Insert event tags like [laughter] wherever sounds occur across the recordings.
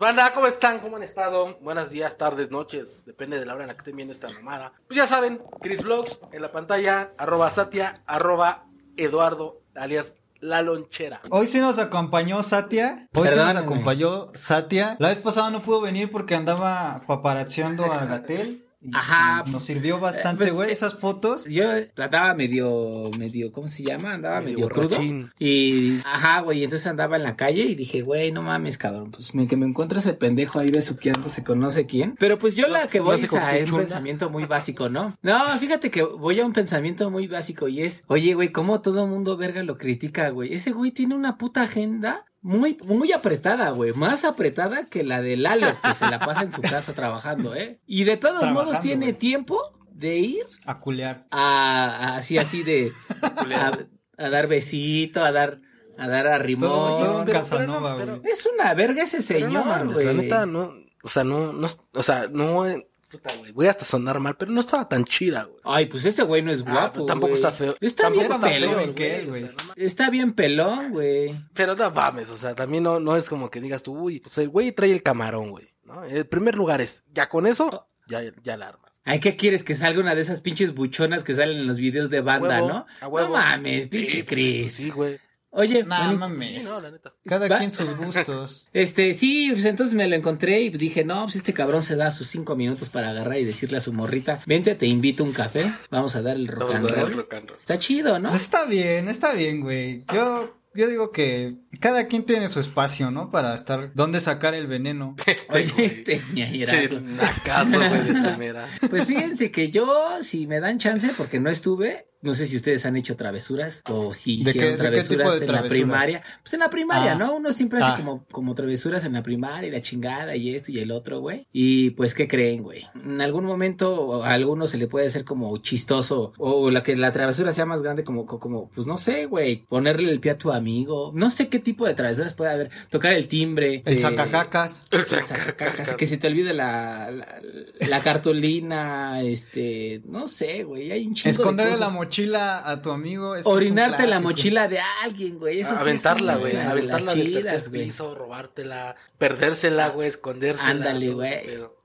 Banda, ¿cómo están? ¿Cómo han estado? Buenos días, tardes, noches, depende de la hora en la que estén viendo esta mamada. Pues ya saben, Chris Vlogs en la pantalla, arroba Satia, arroba Eduardo, alias La Lonchera. Hoy sí nos acompañó Satia. Hoy sí nos acompañó Satia. La vez pasada no pudo venir porque andaba paparazziando a Gatel. Y- Ajá. y Nos sirvió bastante, Pues, güey, eh, esas fotos. Yo andaba medio, medio, ¿cómo se llama? Andaba Medio medio, crudo. Y, ajá, güey, entonces andaba en la calle y dije, güey, no mames, cabrón, pues me, que me encuentre ese pendejo ahí besuqueándose con no sé quién. Pero pues yo la que no voy sé es con a un chunda. pensamiento muy básico, ¿no? No, fíjate que voy a un pensamiento muy básico y es, oye, güey, cómo todo mundo verga lo critica, güey. Ese güey tiene una puta agenda muy, muy apretada, güey. Más apretada que la de Lalo, que se la pasa en su casa trabajando, ¿eh? Y de todos modos tiene tiempo de ir A culear. a, a- así, así de, a, a dar besito, a dar, a dar Todo, arrimón. todo un pero- Casanova, pero no, güey. Es una verga ese Pero no señor, güey. la neta, no, o sea, no, no, o sea, no, puta, güey, voy hasta sonar mal, pero no estaba tan chida, güey. Ay, pues ese güey no es Ah, guapo. tampoco güey. está feo. Está Tampoco bien está pelón. feo, güey. o sea, no mames. Está bien pelón, güey. Pero no mames, o sea, también no, no es como que digas tú, uy, pues el güey trae el camarón, güey, ¿no? El primer lugar es, ya con eso, ya, ya la armas. Ay, ¿qué quieres? Que salga una de esas pinches buchonas que salen en los videos de banda, Huevo, ¿no? a huevo. No mames, pinche pues, Chris. Sí, güey. Oye, Nah, mames. Sí, no, la neta. Cada Va- quien sus gustos. [laughs] Este, sí, pues entonces me lo encontré y dije, no, pues este cabrón se da sus cinco minutos para agarrar y decirle a su morrita, vente, te invito a un café, vamos a dar el rock Vamos and a dar roll. rock and roll. Está chido, ¿no? Pues está bien, está bien, güey. Yo, yo digo que cada quien tiene su espacio, ¿no? Para estar, dónde sacar el veneno. [laughs] Este, Oye, güey. este Sí, güey, de primera. [laughs] Pues fíjense que yo, si me dan chance, porque no estuve, no sé si ustedes han hecho travesuras o si ¿De hicieron qué- de qué tipo travesuras de en la primaria. Pues en la primaria, Ah. ¿no? Uno siempre hace Ah. como, como travesuras en la primaria y la chingada y esto y el otro, güey. Y pues, ¿qué creen, güey? En algún momento a alguno se le puede hacer como chistoso o la que la travesura sea más grande como, como, pues no sé, güey, ponerle el pie a tu amigo. No sé qué tipo de travesuras puede haber. Tocar el timbre. El eh. El sacacacas, que se te olvide la, la, la cartulina, este, no sé, güey, hay un chingo de Esconderle cosas. la mochila a tu amigo. Orinarte la mochila de alguien, güey, eso sí aventarla, güey, de aventarla del tercer güey. piso, robártela, perdérsela, güey, escondérsela. Ándale, güey.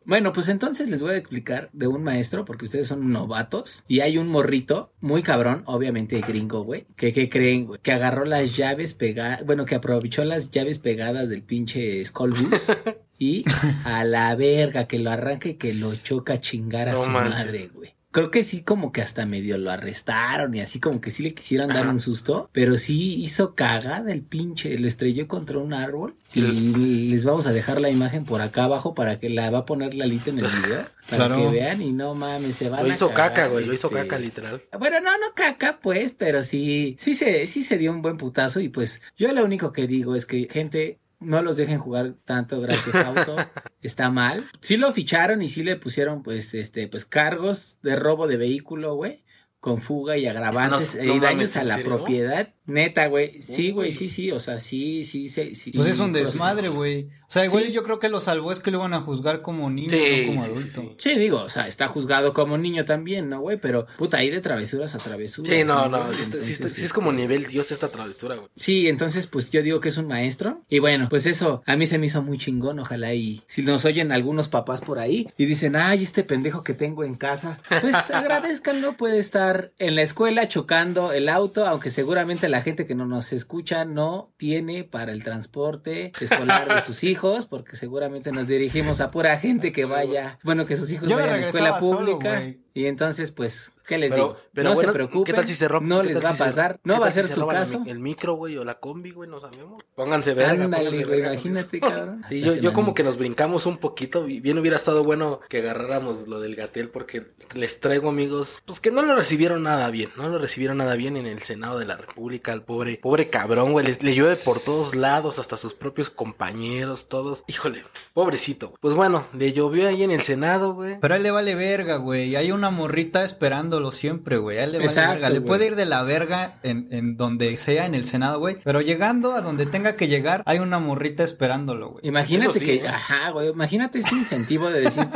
Bueno, pues entonces les voy a explicar de un maestro, porque ustedes son novatos, y hay un morrito muy cabrón, obviamente gringo, güey, que, ¿qué creen, güey? Que agarró las llaves pegadas, bueno, que aprovechó las llaves pegadas del pinche Skull Bus [laughs] y a la verga, que lo arranca y que lo choca a chingar a No su madre, güey. Creo que sí, como que hasta medio lo arrestaron y así como que sí le quisieran dar Ajá. un susto, pero sí hizo cagada el pinche, lo estrelló contra un árbol y les vamos a dejar la imagen por acá abajo para que la va a poner Lalita en el video, [laughs] para Claro. que vean y no mames, se van Lo a hizo cagar, caca, güey, lo hizo este. caca, literal. Bueno, no, no caca, pues, pero sí, sí se, sí se dio un buen putazo y pues yo lo único que digo es que gente no los dejen jugar tanto Grand Theft Auto, [laughs] está mal. Sí lo ficharon y sí le pusieron pues este pues cargos de robo de vehículo, güey, con fuga y agravantes No- y daños mames, a ¿en la propiedad. Neta, güey. Sí, güey, sí, sí, o sea, sí, sí, sí, sí. Pues es un desmadre, güey. O sea, igual Sí. yo creo que lo salvó es que lo iban a juzgar como niño, Sí, no como sí, sí, adulto. sí. Sí, digo, o sea, está juzgado como niño también, ¿no, güey? Pero, puta, ahí de travesuras a travesuras. Sí, no, no, está- sí, Entonces, sí es como este, nivel Dios esta travesura, güey. Sí, entonces pues yo digo que es un maestro. Y bueno, pues eso a mí se me hizo muy chingón, ojalá y si nos oyen algunos papás por ahí y dicen, ay, este pendejo que tengo en casa, pues [laughs] agradezcanlo, puede estar en la escuela chocando el auto, aunque seguramente la gente que no nos escucha no tiene para el transporte escolar de sus [laughs] hijos, porque seguramente nos dirigimos a pura gente que vaya, bueno, que sus hijos Yo vayan a la escuela solo, pública. Y entonces, pues, ¿qué les Pero, digo? pero no bueno, se preocupen, ¿qué tal si se roban? no ¿Qué les va a si pasar, no va a ser si se su caso. El, micro, güey, o la combi, güey, no sabemos. Pónganse verga, Ándale, pónganse güey, imagínate, cabrón. Sí, Hasta yo, yo como que nos brincamos un poquito y bien hubiera estado bueno que agarráramos lo del Gatel porque les traigo amigos, pues que no lo recibieron nada bien, no lo recibieron nada bien en el Senado de la República, al pobre, pobre cabrón, güey, les- le llueve por todos lados, hasta sus propios compañeros, todos, híjole, pobrecito. Pues bueno, le llovió ahí en el Senado, güey. Pero a él le vale verga, güey. Hay una morrita esperándolo siempre, güey. A él le vale Exacto, verga. Le güey. puede ir de la verga en, en donde sea, en el Senado, güey. Pero llegando a donde tenga que llegar, hay una morrita esperándolo, güey. Imagínate sí, que, ajá, güey, imagínate ese incentivo de decir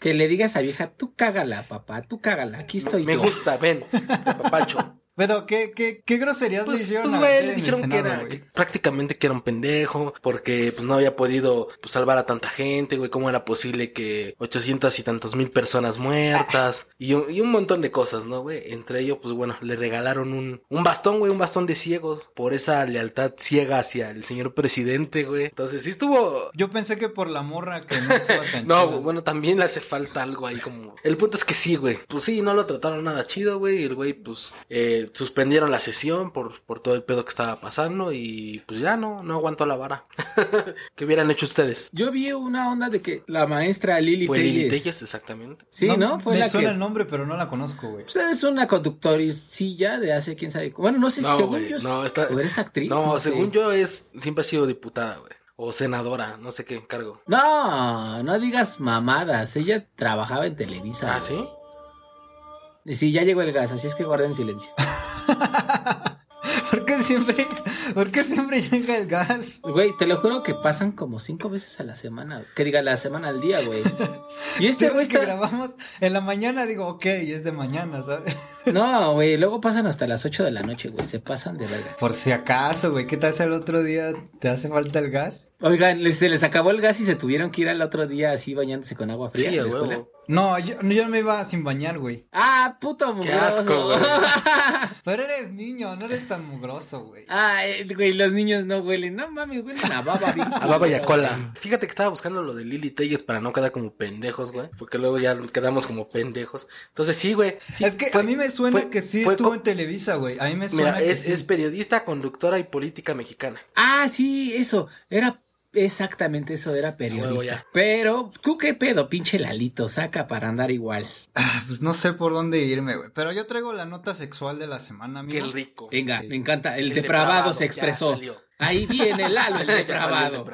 que le digas a esa vieja, tú cágala, papá, tú cágala, aquí estoy Me yo. gusta, ven, papacho. Pero, ¿qué, qué, qué groserías le Pues, hicieron pues, a güey, le dijeron que era, que prácticamente que era un pendejo, porque pues no había podido pues, salvar a tanta gente, güey, cómo era posible que 800 y tantos mil personas muertas, y un, y un montón de cosas, ¿no, güey? Entre ellos, pues bueno, le regalaron un, un bastón, güey, un bastón de ciegos, por esa lealtad ciega hacia el señor presidente, güey. Entonces sí estuvo... Yo pensé que por la morra que no estaba [laughs] tan No, bueno, también le hace falta algo ahí como... El punto es que sí, güey. Pues sí, no lo trataron nada chido, güey. Y el güey, pues, eh, suspendieron la sesión por, por todo el pedo que estaba pasando y pues ya no, no aguantó la vara. [laughs] ¿Qué hubieran hecho ustedes? Yo vi una onda de que la maestra Lili Fue Lili Telles. Exactamente. Sí, ¿no? Fue me la suena que. el nombre, pero no la conozco, güey. Pues es una conductorcilla de hace quién sabe. Bueno, no sé si No, según güey, yo. no, está- O eres actriz. No, según yo es, siempre ha sido diputada, güey. O senadora, no sé qué cargo. No, no digas mamadas. Ella trabajaba en Televisa. Ah, ¿sí? Y sí, ya llegó el gas, así es que guarden silencio. [laughs] ¿Por qué siempre, por qué siempre llega el gas? Güey, te lo juro que pasan como cinco veces a la semana. Que diga la semana al día, güey. Y este güey Siempre que está. grabamos en la mañana, digo, ok, es de mañana, ¿sabes? [laughs] No, güey, luego pasan hasta las 8 de la noche, güey. Se pasan de verga. Por si acaso, güey, ¿qué tal si el otro día te hace falta el gas? Oigan, les- se les acabó el gas y se tuvieron que ir al otro día así bañándose con agua fría. Sí, a la escuela. No, yo, yo me iba sin bañar, güey. Ah, puto Qué mugroso. asco, güey. [laughs] Pero eres niño, no eres tan mugroso, güey. Ah, eh, güey, los niños no huelen. No mames, huelen a baba. bien A baba y a cola. Fíjate que estaba buscando lo de Lili Telles para no quedar como pendejos, güey. Porque luego ya quedamos como pendejos. Entonces sí, güey. sí, es que fue- a mí me suena fue- que sí fue estuvo en Televisa, güey. A mí me suena Mira, que es, sí. es periodista, conductora y política mexicana. Ah, sí, eso. Era exactamente eso, era periodista. Pero, ¿tú qué pedo, pinche Lalito? Saca para andar igual. Ah, pues no sé por dónde irme, güey. Pero yo traigo la nota sexual de la semana, amigo. Qué rico. Venga, me encanta. El, El depravado, depravado, se ya expresó. Ahí viene Lalo, el depravado.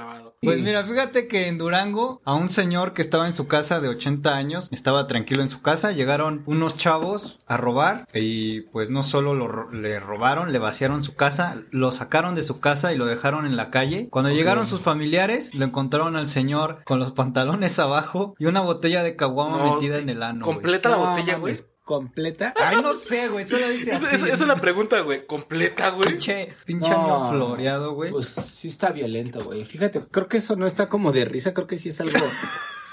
Pues mira, fíjate que en Durango, a un señor que estaba en su casa de 80 años, estaba tranquilo en su casa, llegaron unos chavos a robar y pues no solo lo le robaron, le vaciaron su casa, lo sacaron de su casa y lo dejaron en la calle. Cuando llegaron sus familiares, lo encontraron al señor con los pantalones [laughs] abajo y una botella de caguama No, metida en el ano. Completa la No, botella, güey. ¿Completa? Ay, no sé, güey, solo dice Esa así. esa- es la pregunta, güey. Completa, güey. Pinche, pinche No. ano floreado, güey. Pues sí está violento, güey. Fíjate, creo que eso no está como de risa, creo que sí es algo...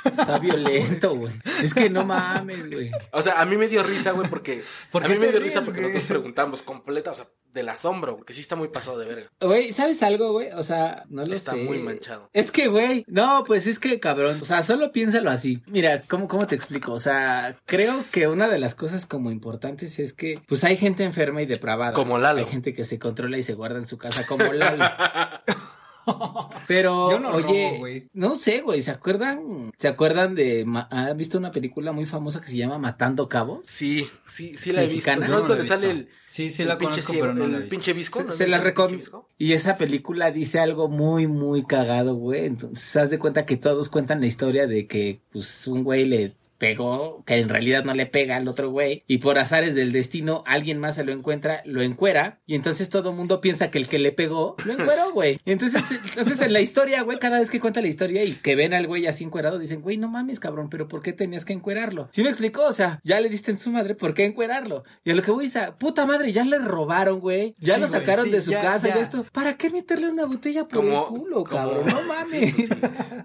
Está violento, güey. Es que no mames, güey. O sea, a mí me dio risa, güey, porque. ¿Por a mí me dio ríes, risa porque güey? nosotros preguntamos completa, o sea, del asombro, porque sí está muy pasado de verga. Güey, ¿sabes algo, güey? O sea, no lo Está sé. muy manchado. Es que, güey, no, pues es que, cabrón, o sea, solo piénsalo así. Mira, ¿cómo, ¿cómo te explico? O sea, creo que una de las cosas como importantes es que, pues hay gente enferma y depravada. Como Lalo. Hay gente que se controla y se guarda en su casa como Lalo. [laughs] [laughs] Pero, Yo no oye, robo, güey. no sé, güey, ¿se acuerdan? ¿Se acuerdan de, ma- ¿han visto una película muy famosa que se llama Matando Cabos? Sí, sí, sí la he visto. Mexicana. ¿No es no la donde sale visto. el. Sí, sí el la pinche conozco, pero no la El visto. pinche visco. ¿no? Se, se ¿Es la recomiendo. visco? Y esa película dice algo muy, muy cagado, güey. Entonces, haz de cuenta que todos cuentan la historia de que, pues, un güey le pegó, que en realidad no le pega al otro güey, y por azares del destino alguien más se lo encuentra, lo encuera, y entonces todo el mundo piensa que el que le pegó lo encueró, [laughs] güey. Y entonces, entonces en la historia, güey, cada vez que cuenta la historia y que ven al güey así encuerado, dicen, güey, no mames, cabrón, pero ¿por qué tenías que encuerarlo? ¿Sí me explicó? O sea, ya le diste en su madre, ¿por qué encuerarlo? Y a lo que voy a puta madre, ya le robaron, güey, ya Sí, lo güey, sacaron sí, de su ya, casa ya. y esto, ¿para qué meterle una botella por Como- el culo, como- cabrón? No [laughs] mames. Sí,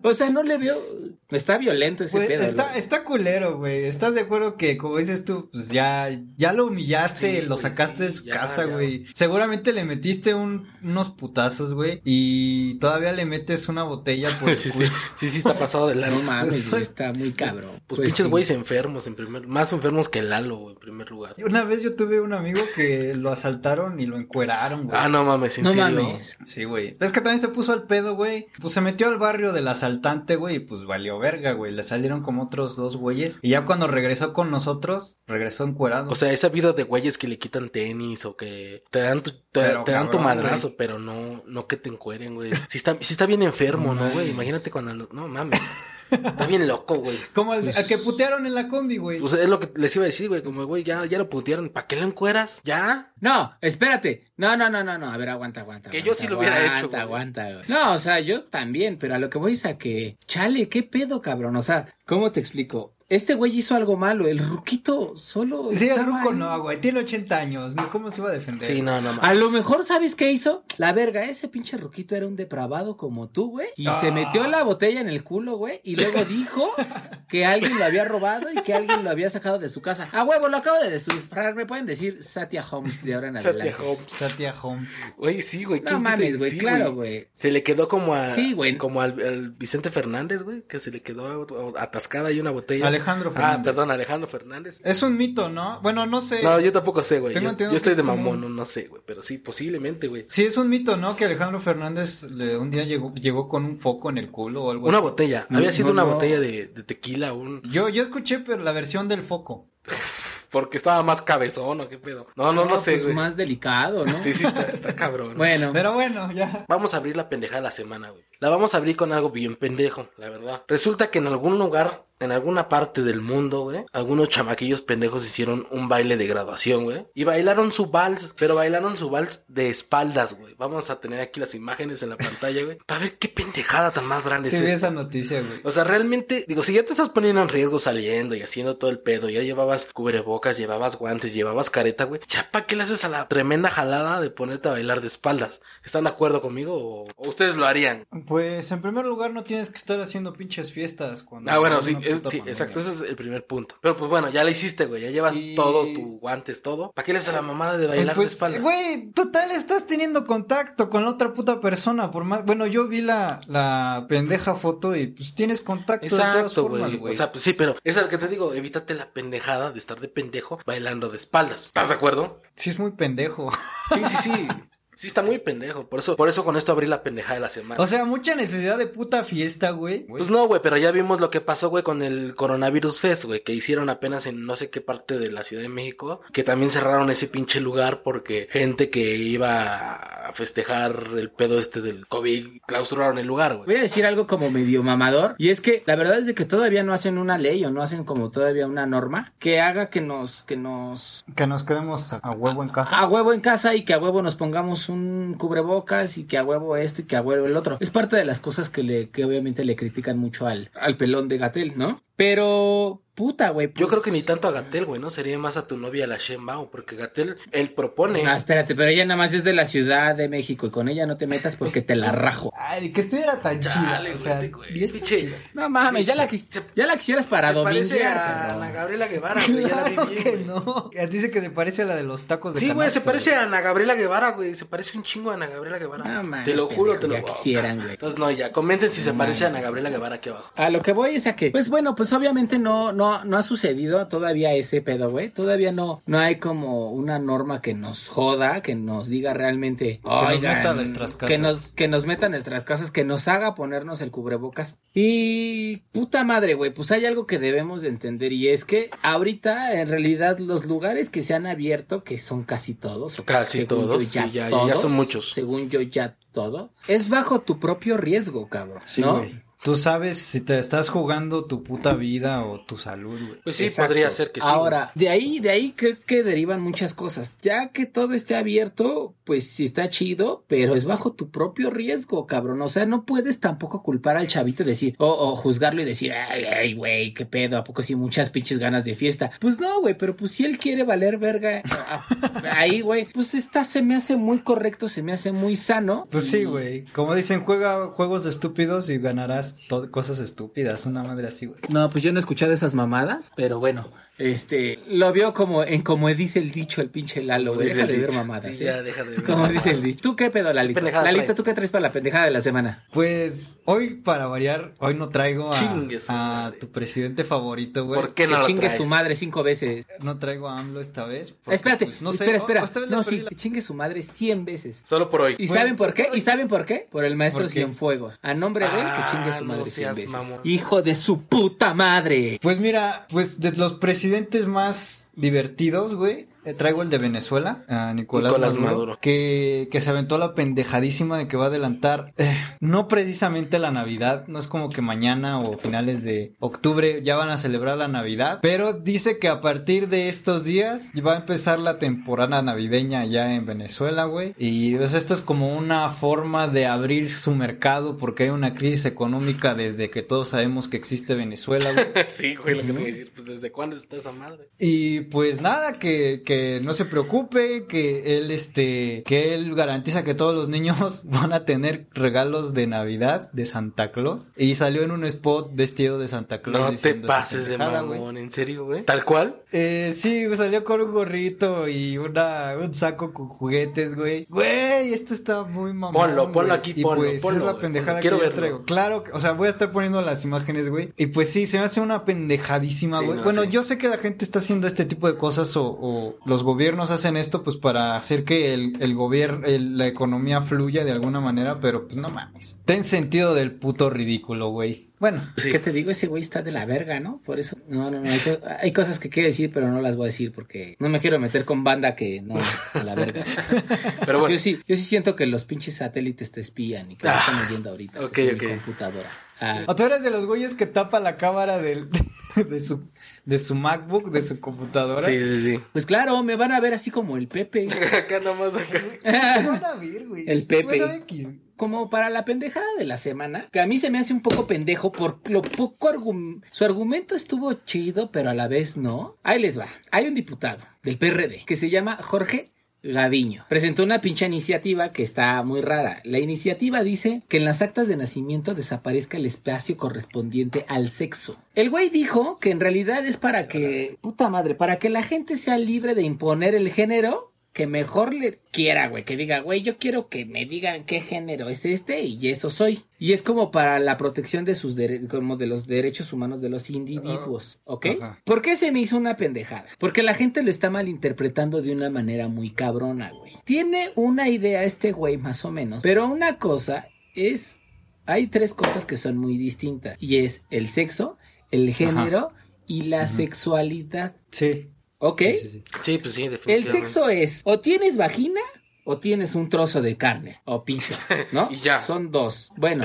pues, O sea, no le veo, está violento ese Güey, pedo. está, güey. está culero, güey. ¿Estás de acuerdo que, como dices tú, pues ya, ya lo humillaste, Sí, lo güey, sacaste de su ya, casa, ya. güey? Seguramente le metiste un, unos putazos, güey. Y todavía le metes una botella por [laughs] el Sí, sí, culo. sí, sí, está pasado de No lanza. [laughs] mames, güey, está muy cabrón. Pues, pinches sí. güeyes enfermos, en primer, más enfermos que Lalo, güey, en primer lugar. Una vez yo tuve un amigo que lo asaltaron y lo encueraron, güey. Ah, no mames, en No serio. mames. Sí, güey. Es que también se puso al pedo, güey. Pues se metió al barrio del asaltante, güey, y pues valió verga, güey. Le salieron como otros dos güeyes. Y ya cuando regresó con nosotros, regresó encuerado. O sea, he sabido de güeyes que le quitan tenis o que te dan tu, te, Pero, te dan tu madrazo, güey. pero no, no que te encueren, güey. Sí está, sí está bien enfermo, No ¿no, güey? Imagínate cuando lo, no mames. Está bien loco, güey. [laughs] como el pues- a que putearon en la combi, güey. Pues es lo que les iba a decir, güey, como, güey, ya, ya lo putearon, ¿para qué lo encueras? ¿Ya? No, espérate. No, no, no, no, no. A ver, aguanta, aguanta. Que aguanta, yo sí lo hubiera aguanta, hecho, güey. Aguanta, güey. No, o sea, yo también, pero a lo que voy es a que, chale, qué pedo, cabrón. O sea, ¿cómo te explico? Este güey hizo algo malo. El ruquito solo. Sí, el ruco ahí. no, güey. Tiene 80 años. ni ¿Cómo se iba a defender? Sí, no, no, A mames. lo mejor, ¿sabes qué hizo? La verga, ese pinche ruquito era un depravado como tú, güey. Y se Ah. metió la botella en el culo, güey. Y luego dijo que alguien lo había robado y que alguien lo había sacado de su casa. A huevo, lo acabo de descifrar. Me pueden decir Satya Holmes de ahora en adelante. Satya Hobbs. Satya Holmes. Güey, sí, güey. No ¿quién te- mames, güey, sí, claro, güey. Se le quedó como a. Sí, güey. Como al, al Vicente Fernández, güey. Que se le quedó atascada ahí una botella. Alejandro Ah, Fernández. perdón, Alejandro Fernández. Es un mito, ¿no? Bueno, no sé. No, yo tampoco sé, güey. Tengo Yo, yo estoy de mamón, un- no, no sé, güey. Pero sí, posiblemente, güey. Sí, es un mito, ¿no? Que Alejandro Fernández le- un día llegó, llegó con un foco en el culo o algo Una así. botella. No, Había sido no, una no. botella de, de tequila, un. Yo, yo escuché, pero la versión del foco. [laughs] Porque estaba más cabezón o qué pedo. No, no, no, sé, pues güey. más delicado, ¿no? Sí, sí, está, está cabrón. [laughs] Bueno, Pero bueno, ya. Vamos a abrir la pendejada de la semana, güey. La vamos a abrir con algo bien pendejo, la verdad. Resulta que en algún lugar, en alguna parte del mundo, güey, algunos chamaquillos pendejos hicieron un baile de graduación, güey. Y bailaron su vals, pero bailaron su vals de espaldas, güey. Vamos a tener aquí las imágenes en la pantalla, güey. Para ver qué pendejada tan más grande Sí, es esta. esa noticia, güey. O sea, realmente, digo, si ya te estás poniendo en riesgo saliendo y haciendo todo el pedo, ya llevabas cubrebocas, llevabas guantes, llevabas careta, güey, ya para qué le haces a la tremenda jalada de ponerte a bailar de espaldas. ¿Están de acuerdo conmigo o, o ustedes lo harían? Pues en primer lugar no tienes que estar haciendo pinches fiestas cuando Ah, bueno, sí, es- sí, exacto, ese es el primer punto. Pero pues bueno, ya la hiciste, güey, ya llevas Y- todos tus guantes, todo. ¿Para qué le a la mamada de bailar Pues, de espaldas? Güey, total, estás teniendo contacto con la otra puta persona, por más... Bueno, yo vi la, la pendeja foto y pues tienes contacto Exacto, güey. O sea, pues sí, pero es el que te digo, evítate la pendejada de estar de pendejo bailando de espaldas. ¿Estás de acuerdo? Sí es muy pendejo. Sí, sí, sí. [laughs] Sí está muy pendejo. Por eso, por eso con esto abrí la pendejada de la semana. O sea, mucha necesidad de puta fiesta, güey. Pues no, güey, pero ya vimos lo que pasó, güey, con el Coronavirus Fest, güey, que hicieron apenas en no sé qué parte de la Ciudad de México, que también cerraron ese pinche lugar porque gente que iba a festejar el pedo este del COVID clausuraron el lugar, güey. voy a decir algo como medio mamador. Y es que la verdad es de que todavía no hacen una ley o no hacen como todavía una norma que haga que nos, que nos Que nos quedemos a, a huevo en casa. a huevo en casa y que a huevo nos pongamos un cubrebocas y que a huevo esto y que a huevo el otro. Es parte de las cosas que le, que obviamente le critican mucho al, al pelón de Gatel, ¿no? Pero, puta, güey. Yo pues- creo que ni tanto a Gatel, güey, ¿no? Sería más a tu novia, la Shen Bao, porque Gatel, él propone. Ah, espérate, pero ella nada más es de la Ciudad de México y con ella no te metas porque te la [laughs] rajo. Ay, que estuviera tan chida. Chale, güey, este güey. No mames, ya la, ya la quisieras para Se parece a. Ana Gabriela Guevara, güey, ya la vi Claro bien, que güey. no. Dice que se parece a la de los tacos de Sí, güey, se parece a Ana Gabriela Guevara, güey. Se parece un chingo a Ana Gabriela Guevara. No mames, te lo juro, te lo ya quisieran, güey. Entonces, no, ya, comenten si se parece a Ana. Gabriela Guevara aquí abajo. A lo que voy es a que, pues bueno, pues obviamente no, no, no ha sucedido todavía ese pedo, güey. Todavía no, no hay como una norma que nos joda, que nos diga realmente, nos "Oigan, meta a nuestras que casas". nos, que nos meta a nuestras casas, que nos haga ponernos el cubrebocas. Y puta madre, güey, pues hay algo que debemos de entender y es que ahorita en realidad los lugares que se han abierto, que son casi todos, o Casi todos, yo sí, ya- ya son muchos. Según yo ya todo, es bajo tu propio riesgo, cabrón, Sí, ¿no? Tú sabes si te estás jugando tu puta vida o tu salud, güey. Pues sí, Exacto. podría ser que sí. Ahora, de ahí, de ahí creo que derivan muchas cosas. Ya que todo esté abierto, pues sí está chido, pero es bajo tu propio riesgo, cabrón. O sea, no puedes tampoco culpar al chavito y decir, o, o juzgarlo y decir, ay, ay, güey, qué pedo, ¿a poco sí muchas pinches ganas de fiesta? Pues no, güey, pero pues si él quiere valer verga ah, ahí, güey, pues está, se me hace muy correcto, se me hace muy sano. Pues sí, güey. Como dicen, juega juegos estúpidos y ganarás cosas estúpidas. Una madre así, güey. No, pues yo no he escuchado esas mamadas, pero bueno, este, lo vio como en como dice el dicho el pinche Lalo, güey. Deja de ver mamadas, Sí, ¿eh? ya, deja de ver. Como dice el dicho. ¿Tú qué pedo, Lalito? pendejada Lalito, trae? ¿tú qué traes para la pendejada de la semana? Pues hoy, para variar, hoy no traigo a, tu presidente favorito, güey. ¿Por qué no que lo chingue traes? su madre cinco veces. No traigo a AMLO esta vez. porque, Espérate, pues, no sé, espera, o- espera. o esta vez le no, sí, la- que chingue su madre cien veces. Solo por hoy. ¿Y Pues, saben por qué? ¿Y saben por qué? Por el maestro ¿Por qué? Cienfuegos. A nombre de él, que chingue su madre seas mamón. Hijo de su puta madre. Pues mira, pues de los presidentes más divertidos, güey. Traigo el de Venezuela, a Nicolás, Nicolás Maduro, Maduro. Que, que se aventó la pendejadísima de que va a adelantar, eh, no precisamente la Navidad, no es como que mañana o finales de octubre ya van a celebrar la Navidad, pero dice que a partir de estos días va a empezar la temporada navideña ya en Venezuela, güey. Y pues, esto es como una forma de abrir su mercado porque hay una crisis económica desde que todos sabemos que existe Venezuela, güey. [laughs] sí, güey, lo que te voy a decir. Pues, ¿desde cuándo está esa madre? Y pues nada, que, que no se preocupe, que él, este, que él garantiza que todos los niños [laughs] van a tener regalos de Navidad de Santa Claus. Y salió en un spot vestido de Santa Claus. No te diciendo esa pases de mamón, ¿en serio, güey? ¿Tal cual? Eh, sí, güey, salió con un gorrito y una, un saco con juguetes, güey. Güey, esto está muy mamón. Ponlo, ponlo aquí, y ponlo, pues ponlo, es la pendejada que Quiero yo traigo. Claro, que- o sea, voy a estar poniendo las imágenes, güey. Y pues sí, se me hace una pendejadísima, Sí, güey. no, bueno, sí. yo sé que la gente está haciendo este tipo de cosas o, o los gobiernos hacen esto pues para hacer que el, el gobierno, la economía fluya de alguna manera, pero pues no mames. Ten sentido del puto ridículo, güey. Bueno, Sí. ¿Qué te digo? Ese güey está de la verga, ¿no? Por eso. No, no, no. Hay, co- hay cosas que quiero decir, pero no las voy a decir porque no me quiero meter con banda que no, a la verga. [laughs] Pero bueno. Yo sí, yo sí siento que los pinches satélites te espían y que me Ah, están viendo ahorita. ok, ok. Mi computadora. Ah, ¿O tú eres de los güeyes que tapa la cámara del, [laughs] de, su, de su MacBook, de su computadora? Sí, sí, sí. pues claro, me van a ver así como el Pepe. [laughs] acá nomás, acá. ¿Qué van a ver, güey? El Pepe. Bueno, X. Como para la pendejada de la semana, que a mí se me hace un poco pendejo por lo poco argumento. Su argumento estuvo chido, pero a la vez no. Ahí les va. Hay un diputado del PRD que se llama Jorge Gaviño. Presentó una pinche iniciativa que está muy rara. La iniciativa dice que en las actas de nacimiento desaparezca el espacio correspondiente al sexo. El güey dijo que en realidad es para que, puta madre, para que la gente sea libre de imponer el género que mejor le quiera, güey, que diga, güey, yo quiero que me digan qué género es este y eso soy. Y es como para la protección de sus dere- como de los derechos humanos de los individuos, ¿ok? Ajá. ¿Por qué se me hizo una pendejada? Porque la gente lo está malinterpretando de una manera muy cabrona, güey. Tiene una idea este güey más o menos, pero una cosa es hay tres cosas que son muy distintas y es el sexo, el género y la sexualidad, Sí. ¿Ok? Sí, sí, sí. Sí, pues sí, El definitivamente. sexo es o tienes vagina o tienes un trozo de carne o pito, ¿no? [laughs] Y ya. Son dos. Bueno,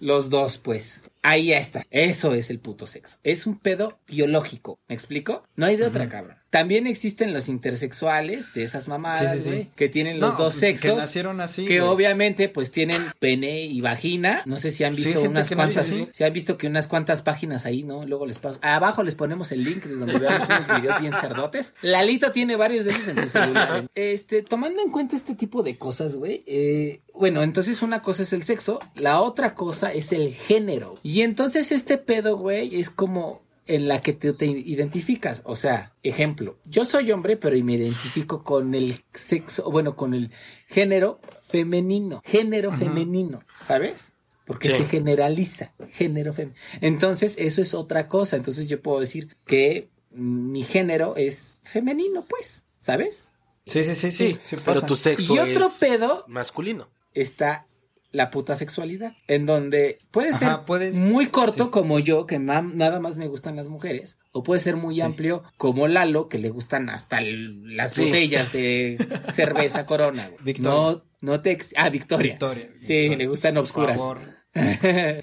los dos, pues. Ahí ya está. Eso es el puto sexo. Es un pedo biológico. ¿Me explico? No hay de otra, cabrón. También existen los intersexuales de esas mamadas, Sí, sí, sí. güey, que tienen los No, dos pues, que sexos. nacieron así, Que güey. obviamente, pues tienen pene y vagina. No sé si han visto unas que cuantas. Si han visto que unas cuantas páginas ahí, ¿no? Luego les paso. Abajo les ponemos el link de donde veamos unos videos bien cerdotes. Lalito tiene varios de esos en su celular. Este, tomando en cuenta este tipo de cosas, güey. eh, bueno, entonces una cosa es el sexo, la otra cosa es el género. Y entonces este pedo, güey, es como en la que te, te identificas. O sea, ejemplo, yo soy hombre, pero y me identifico con el sexo, bueno, con el género femenino. Género femenino, ¿sabes? Porque Sí. se generaliza. Género femenino. Entonces, eso es otra cosa. Entonces, yo puedo decir que mi género es femenino, pues, ¿sabes? Sí, sí, sí, sí. Sí, sí pero tu sexo Y otro es pedo masculino. está la puta sexualidad, en donde puede ser Ajá, puedes- muy corto sí. como yo, que nada más me gustan las mujeres, o puede ser muy Sí. amplio como Lalo, que le gustan hasta las Sí. botellas de [laughs] cerveza Corona. güey. Victoria. No, no te... Ah, Victoria. Victoria. Sí, Victoria. le gustan Por obscuras. favor. [laughs]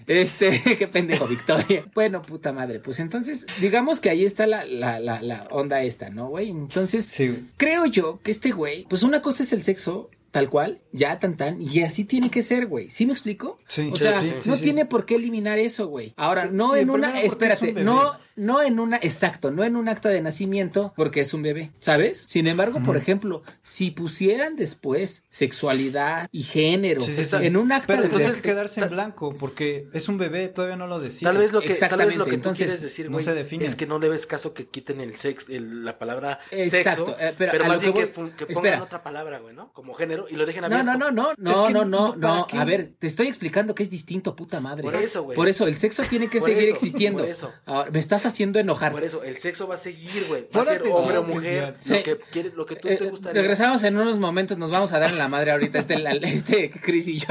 este, [laughs] qué pendejo, Victoria. Bueno, puta madre. Pues entonces, digamos que ahí está la, la, la, la onda esta, ¿no, güey? Entonces, Sí, creo yo que este güey, pues una cosa es el sexo, tal cual, ya tan tan, y así tiene que ser, güey. ¿Sí me explico? Sí, O sí, sea, sí, sí, no sí. tiene por qué eliminar eso, güey. Ahora, no en una, es espérate, un no, no en una, exacto, no en un acta de nacimiento, porque es un bebé, ¿sabes? Sin embargo, por ejemplo, si pusieran después sexualidad y género Sí, sí, sí. en un acta Pero de entonces entonces- quedarse en blanco, porque es un bebé, todavía no lo decía. Tal vez lo que, tal vez lo que tú entonces, quieres decir, no güey, se define. es que no le ves caso que quiten el sex, el- la palabra Exacto, sexo, eh, pero pero, a más lo bien que que, voy- que espera. pongan otra palabra, güey, ¿no? Como género y lo dejen No, abierto. no, no, no, Es no, que no, no, no, ¿para no. A ver, te estoy explicando que es distinto, puta madre. Por eso, güey. Por eso, el sexo tiene que Por seguir eso, existiendo. por eso. Ahora, me estás haciendo enojar. Por eso, el sexo va a seguir, güey. Va a ser hombre o mujer, Sí. lo que quiere, lo que tú Eh, te gustaría. regresamos en unos momentos, nos vamos a dar en la madre ahorita, este, la- este Chris y yo.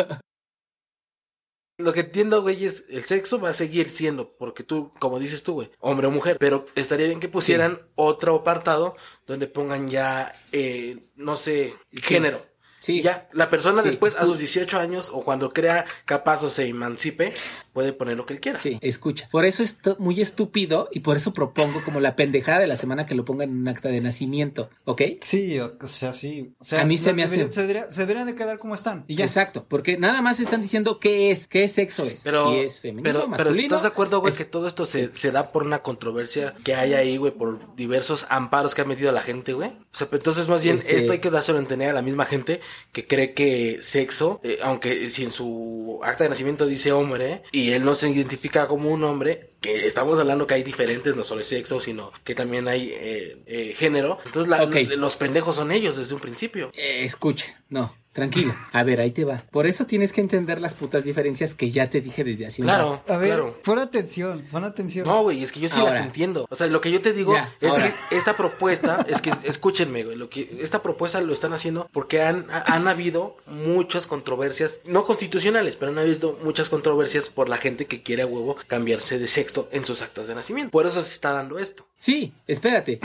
Lo que entiendo, güey, es el sexo va a seguir siendo, porque tú, como dices tú, güey, hombre o mujer, pero estaría bien que pusieran otro apartado donde pongan ya, eh, no sé, género. Sí. Ya, la persona Sí. después, a sus 18 años, o cuando crea capaz o se emancipe, puede poner lo que él quiera. Sí, escucha. Por eso es muy estúpido y por eso propongo como la pendejada de la semana que lo pongan en un acta de nacimiento, ¿ok? Sí, o sea, sí. O sea, A mí se me hace- debería- Se, debería- se deberían de quedar como están. Y ya. Exacto, porque nada más están diciendo qué es, qué sexo es. Pero, si es femenino, pero. ¿estás de acuerdo, güey, es- que todo esto se, se da por una controversia que hay ahí, güey, por diversos amparos que ha metido la gente, güey? O sea, entonces más bien Este- esto hay que dárselo a entender a la misma gente que cree que sexo, eh, aunque si en su acta de nacimiento dice hombre y él no se identifica como un hombre, que estamos hablando que hay diferentes, no solo es sexo, sino que también hay eh, eh, género. Entonces la- los pendejos son ellos desde un principio. Eh, escucha, no, tranquilo. A ver, ahí te va. Por eso tienes que entender las putas diferencias que ya te dije desde hace un Claro, rato. A ver, claro. pon atención, pon atención. No, güey, es que yo sí Ahora. las entiendo. O sea, lo que yo te digo Ya, es ahora. que esta propuesta, es que escúchenme, güey, lo que esta propuesta lo están haciendo porque han, ha- han habido muchas controversias, no constitucionales, pero han habido muchas controversias por la gente que quiere a huevo cambiarse de sexo en sus actas de nacimiento. Por eso se está dando esto. Sí, espérate.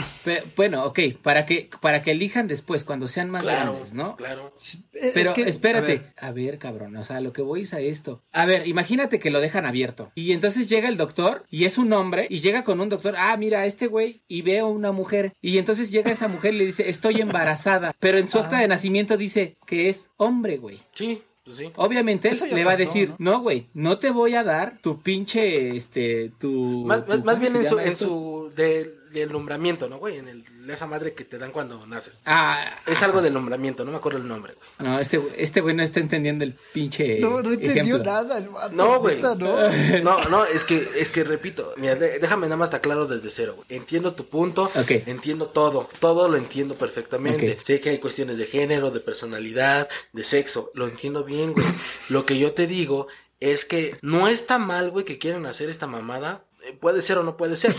Bueno, ok, para que, para que elijan después, cuando sean más Claro, grandes, ¿no? claro. Es Pero que, a espérate, ver, a ver. cabrón, o sea, lo que voy es a esto. A ver, imagínate que lo dejan abierto y entonces llega el doctor y es un hombre y llega con un doctor, ah, mira, este güey y veo una mujer y entonces llega esa mujer y le dice, estoy embarazada, pero en su acta de nacimiento dice que es hombre, güey. Sí, pues sí. Obviamente Eso le va a decir, no, güey, no te voy a dar tu pinche, este, tu... Más, tu- más, más ¿cómo bien en su, en su del, del nombramiento, ¿no, güey? En el, esa madre que te dan cuando naces. Ah, Es algo del nombramiento, no me acuerdo el nombre, güey. no, este, este güey no está entendiendo el pinche no, no entendió ejemplo. nada el vato, No, güey. no. [laughs] No, no, es que, es que repito, mira, déjame nada más estar claro desde cero, güey. Entiendo tu punto, Ok. entiendo todo, todo lo entiendo perfectamente. Ok. Sé que hay cuestiones de género, de personalidad, de sexo, lo entiendo bien, güey. lo que yo te digo es que no está mal, güey, que quieran hacer esta mamada. Eh, Puede ser o no puede ser.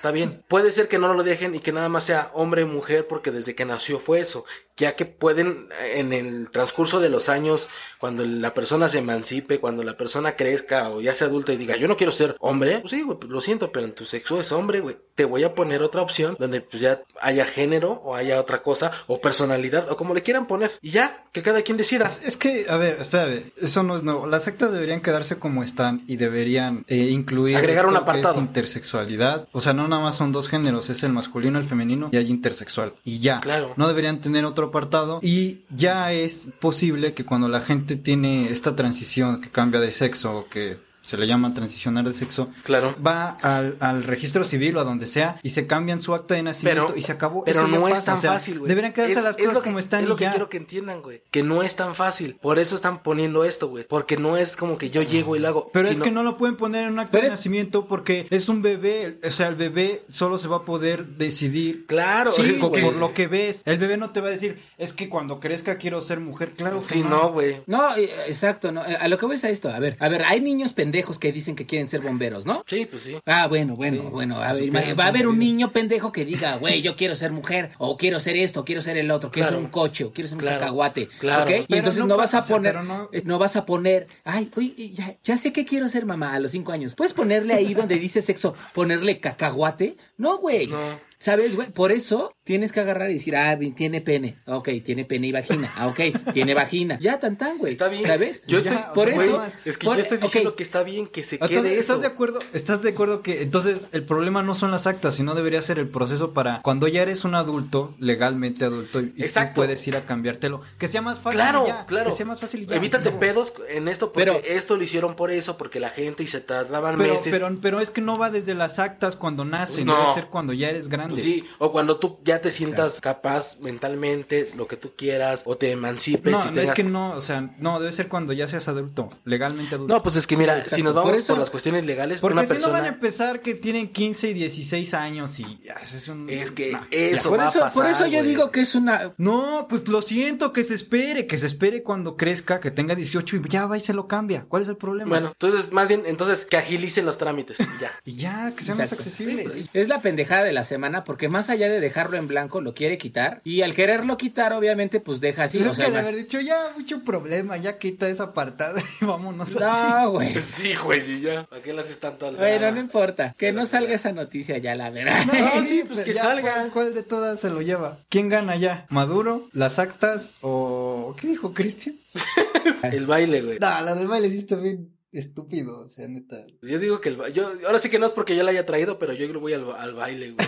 Está bien. Puede ser que no lo dejen y que nada más sea hombre y mujer porque desde que nació fue eso. Ya que pueden eh, en el transcurso de los años, cuando la persona se emancipe, cuando la persona crezca o ya sea adulta y diga, yo no quiero ser hombre, pues sí, güey, pues lo siento, pero en tu sexo es hombre, güey. Te voy a poner otra opción donde pues ya haya género o haya otra cosa o personalidad o como le quieran poner. Y ya, que cada quien decida. Es, es que, a ver, espérame, eso no es nuevo. Las sectas deberían quedarse como están y deberían eh, incluir Agregar un apartado. intersexualidad. O sea, no nada más son dos géneros, es el masculino, el femenino y hay intersexual. Y ya. Claro. No deberían tener otro apartado. Y ya es posible que cuando la gente tiene esta transición que cambia de sexo o que se le llama transicionar de sexo, Claro. va al, al registro civil o a donde sea y se cambian su acta de nacimiento Pero, y se acabó. pero Eso no es pasa, tan o sea, fácil, güey. Deberían quedarse Es- las es cosas lo que- como están Es lo y que ya. quiero que entiendan, güey. Que no es tan fácil. Por eso están poniendo esto, güey. Porque no es como que yo llego y lo hago. Pero es que no lo pueden poner en un acta Pero de es- nacimiento porque es un bebé, o sea, el bebé solo se va a poder decidir Claro, Sí, por, lo que ves. El bebé no te va a decir, es que cuando crezca quiero ser mujer, claro que Sí, no, güey. No, eh, exacto, no. A lo que voy es a esto. A ver, a ver, hay niños pendejos que dicen que quieren ser bomberos, ¿no? Sí, pues sí. Ah, bueno, bueno, Sí, bueno. A ver, va a haber un niño pendejo que diga, [laughs] güey, yo quiero ser mujer, o quiero ser esto, o quiero ser el otro, quiero Claro. ser un coche, o quiero ser un Claro. cacahuate. Claro. Y entonces no no, vas a o sea, poner, no- eh, no vas a poner, ay, oye, ya, ya sé que quiero ser mamá a los cinco años. ¿Puedes ponerle ahí donde dice sexo, ponerle cacahuate? No, güey. No. ¿Sabes, güey? Por eso tienes que agarrar y decir, ah, tiene pene. Ok, tiene pene y vagina. Ah, ok, tiene vagina. Ya, tan tan, güey. Está bien. ¿Sabes? Yo Ya, estoy, o por sea, eso. es que por- yo estoy diciendo que está bien que se quede Entonces, eso. ¿estás de acuerdo? ¿Estás de acuerdo que entonces el problema no son las actas, sino debería ser el proceso para cuando ya eres un adulto, legalmente adulto, y, y tú Exacto. puedes ir a cambiártelo? Que sea más fácil Claro, ya, claro. Que sea más fácil y ya. Evítate No. pedos en esto porque Pero- esto lo hicieron por eso, porque la gente y se tardaban Pero, meses. pero, pero es que no va desde las actas cuando nacen, No. debe ser cuando ya eres grande. Pues sí, o cuando tú ya te sientas capaz mentalmente, lo que tú quieras, o te emancipes. No, y no, es que no, o sea, no, debe ser cuando ya seas adulto, legalmente adulto. No, pues es que mira, si nos vamos Por por, eso- las cuestiones legales, Porque una si no van a empezar que tienen 15 y 16 años y es un... Es que Nah, eso por va eso, a pasar, por eso yo güey. digo que es una. No, pues lo siento, que se espere, que se espere cuando crezca, que tenga 18 y ya va y se lo cambia. ¿Cuál es el problema? Bueno, entonces, más bien, entonces, que agilicen los trámites, ya. [laughs] Y ya, que sea más Exacto. accesible. Es la pendejada de la semana porque más allá de dejarlo en blanco lo quiere quitar y al quererlo quitar obviamente pues deja así. Pues o es sea, que de haber dicho ya mucho problema, ya quita esa apartada [laughs] y vámonos así. No, güey. [laughs] Sí, güey, y ya. ¿Para qué le haces tanto al Bueno, no importa. Que no salga esa noticia ya, la verdad. No, sí, [laughs] pues que ya, salga. ¿cuál, cuál de todas se lo lleva? ¿Quién gana ya? ¿Maduro? ¿Las actas? ¿O qué dijo Cristian? El baile, güey. No, la del baile sí está bien estúpido, o sea, neta. Yo digo que el ba- yo ahora sí que no es porque yo la haya traído, pero yo voy al, al baile, güey.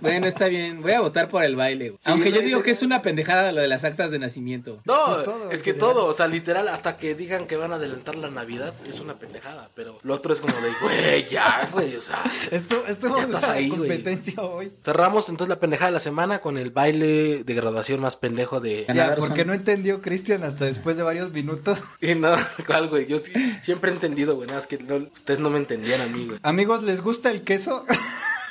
Bueno, está bien. Voy a votar por el baile. Sí, Aunque yo digo ese- que es una pendejada lo de las actas de nacimiento. No, Es todo, es que todo, o sea, literal, hasta que digan que van a adelantar la Navidad, es una pendejada, pero lo otro es como de, güey, ya, güey, o sea. Esto, esto Ya estás la ahí, güey. competencia hoy. Cerramos entonces la pendejada de la semana con el baile de graduación más pendejo de... Ya, porque no entendió Cristian hasta después de varios minutos. [laughs] Y no, ¿cuál, güey? Yo sí, siempre he entendido, güey, nada más que no- ustedes no me entendían a mí, güey. Amigos, ¿les gusta el queso?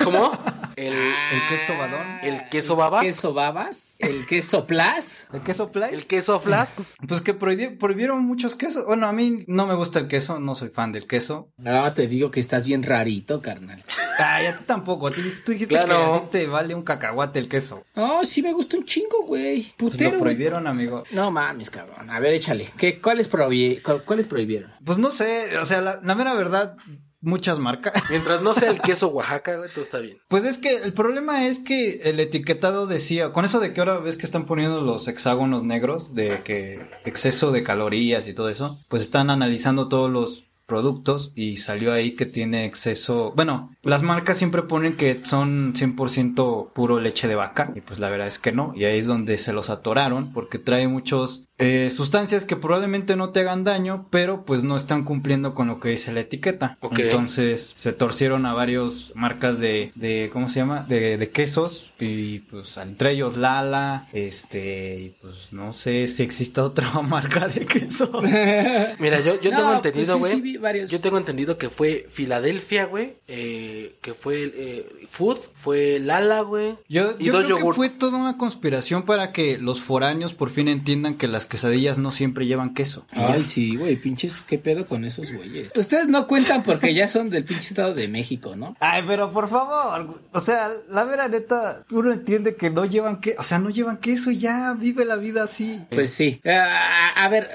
¿Cómo? [laughs] El, ¿El queso badón? el queso babas. queso babas, el queso plas. [laughs] ¿El queso play? El queso flash. [laughs] Pues que prohibi- prohibieron muchos quesos. Bueno, a mí no me gusta el queso, no soy fan del queso. No, te digo que estás bien rarito, carnal. Ay, a ti tampoco. Tú dijiste Claro. que a ti te vale un cacahuate el queso. No, sí me gusta un chingo, güey. Pues Putero. lo güey. prohibieron, amigo. No mames, cabrón. A ver, échale. ¿Qué, ¿Cuáles, prohibi- cu- ¿Cuáles prohibieron? Pues no sé, o sea, la, la mera verdad, muchas marcas. [laughs] Mientras no sea el queso Oaxaca, güey, todo está bien. Pues es que el problema es que el etiquetado decía, con eso de que ahora ves que están poniendo los hexágonos negros, de que exceso de calorías y todo eso, pues están analizando todos los productos y salió ahí que tiene exceso, bueno, las marcas siempre ponen que son 100% puro leche de vaca y pues la verdad es que no, y ahí es donde se los atoraron porque trae muchos eh, sustancias que probablemente no te hagan daño, pero pues no están cumpliendo con lo que dice la etiqueta. Ok. Entonces se torcieron a varios marcas de, de ¿cómo se llama? De, de quesos y pues entre ellos Lala, este, y pues no sé si exista otra [laughs] marca de queso. [laughs] Mira, yo, yo No, tengo pues entendido, güey. sí yo tengo entendido que fue Filadelfia, güey. Eh, que fue eh, Food, fue Lala, güey. Yo, Y yo dos creo yogur. que fue toda una conspiración para que los foráneos por fin entiendan que las quesadillas no siempre llevan queso. Ay, sí, güey, pinches, ¿qué pedo con esos güeyes? Ustedes no cuentan porque ya son del pinche estado de México, ¿no? Ay, pero por favor, o sea, la vera neta, uno entiende que no llevan queso, o sea, no llevan queso y ya vive la vida así. Pues sí. Ah, a ver,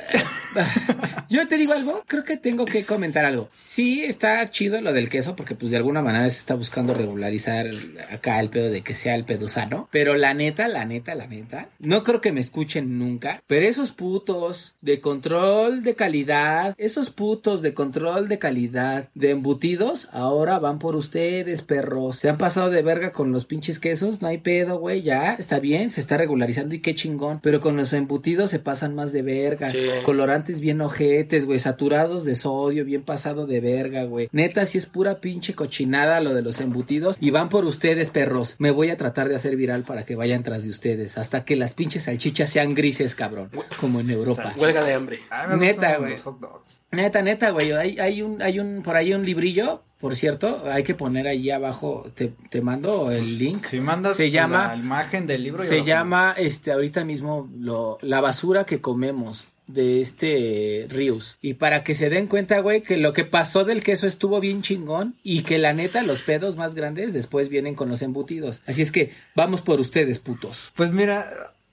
[laughs] yo te digo algo, creo que tengo que comentar algo. Sí está chido lo del queso porque pues de alguna manera se está buscando regularizar acá el pedo de que sea el pedo sano, pero la neta, la neta, la neta, no creo que me escuchen nunca, pero esos putos de control de calidad, esos putos de control de calidad de embutidos, ahora van por ustedes, perros. Se han pasado de verga con los pinches quesos, no hay pedo, güey, ya, está bien, se está regularizando y qué chingón, pero con los embutidos se pasan más de verga. Sí. Colorantes bien ojetes, güey, saturados de sodio, bien pasado de verga, güey. Neta, si es pura pinche cochinada lo de los embutidos y van por ustedes, perros. Me voy a tratar de hacer viral para que vayan tras de ustedes hasta que las pinches salchichas sean grises, cabrón, como en Europa. Huelga de hambre. Ay, me Neta, güey. los hot dogs. Neta, neta, güey. Hay, hay un, hay un, por ahí un librillo, por cierto. Hay que poner ahí abajo. Te, te mando el link. Si mandas Se llama- la imagen del libro, Se llama, este, ahorita mismo, lo, la basura que comemos de este Rius. Y para que se den cuenta, güey, que lo que pasó del queso estuvo bien chingón y que la neta, los pedos más grandes después vienen con los embutidos. Así es que vamos por ustedes, putos. Pues mira,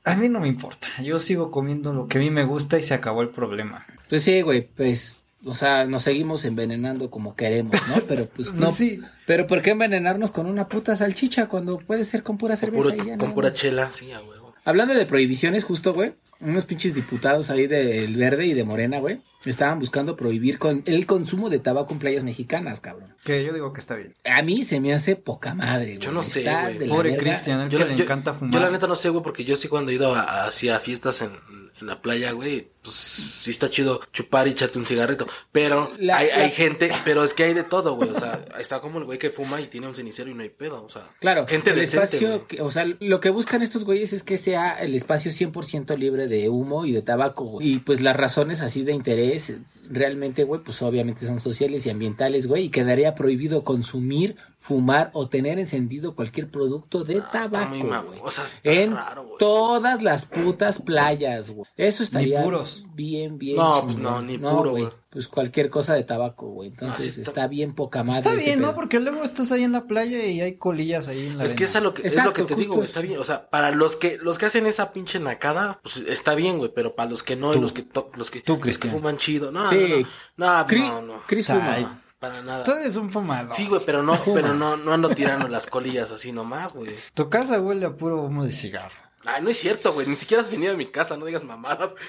a mí no me importa. Yo sigo comiendo lo que a mí me gusta y se acabó el problema. Pues sí, güey, pues, o sea, nos seguimos envenenando como queremos, ¿no? [laughs] Pero pues no. Pues sí. Pero ¿por qué envenenarnos con una puta salchicha cuando puede ser con pura cerveza puro- y ya con nada pura chela, sí, a huevo. Hablando de prohibiciones, justo, güey, unos pinches diputados ahí del Verde y de Morena, güey, estaban buscando prohibir con el consumo de tabaco en playas mexicanas, cabrón. Que yo digo que está bien. A mí se me hace poca madre, güey. Yo no sé, güey. Pobre. Cristian, el Yo que le encanta fumar. yo la neta no sé, güey, porque yo sí cuando he ido a- hacia fiestas en, en la playa, güey, pues sí está chido chupar y echarte un cigarrito. Pero La- hay, la- hay gente, pero es que hay de todo, güey. O sea, [laughs] está como el güey que fuma y tiene un cenicero y no hay pedo. O sea, Claro, gente el decente, espacio, que- o sea, lo que buscan estos güeyes es que sea el espacio 100% libre de humo y de tabaco. güey. Y pues las razones así de interés, realmente, güey, pues obviamente son sociales y ambientales, güey, y quedaría prohibido consumir, fumar o tener encendido cualquier producto de está tabaco, muy mam- güey. O sea, está En raro, güey. todas las putas playas, güey. Eso estaría puros. Bien, bien. No, pues chingón. no, ni puro, güey. Pues cualquier cosa de tabaco, güey. Entonces Ah, sí, está- está... bien poca madre. Está bien, ¿no? Porque luego estás ahí en la playa y hay colillas ahí en la Es que arena. es, lo que, es Exacto, lo que te digo, güey, es- está bien. O sea, para los que los que hacen esa pinche nacada, pues está bien, güey. Pero para los que no, y los que, to- los que, Tú, los que fuman chido. No, Sí. no, no. No, Cri- no, no. Chris fuma. No, para nada. Tú eres un fumador. Sí, güey, pero no, pero no, no ando tirando las colillas así nomás, güey. Tu casa huele a puro humo de cigarro. Ay, no es cierto, güey. Ni siquiera has venido a mi casa, no digas mamadas. [laughs]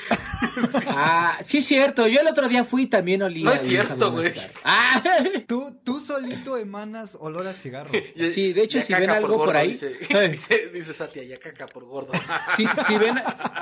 Ah, sí es cierto. Yo el otro día fui y también olía. No es cierto, güey. cigarros. Ah, [laughs] Tú, tú solito emanas olor a cigarro. [laughs] Y- Sí, de hecho, si ven algo por gordo, ahí- Dice, dice, dice Satia, ya caca por gordo. si, si ven,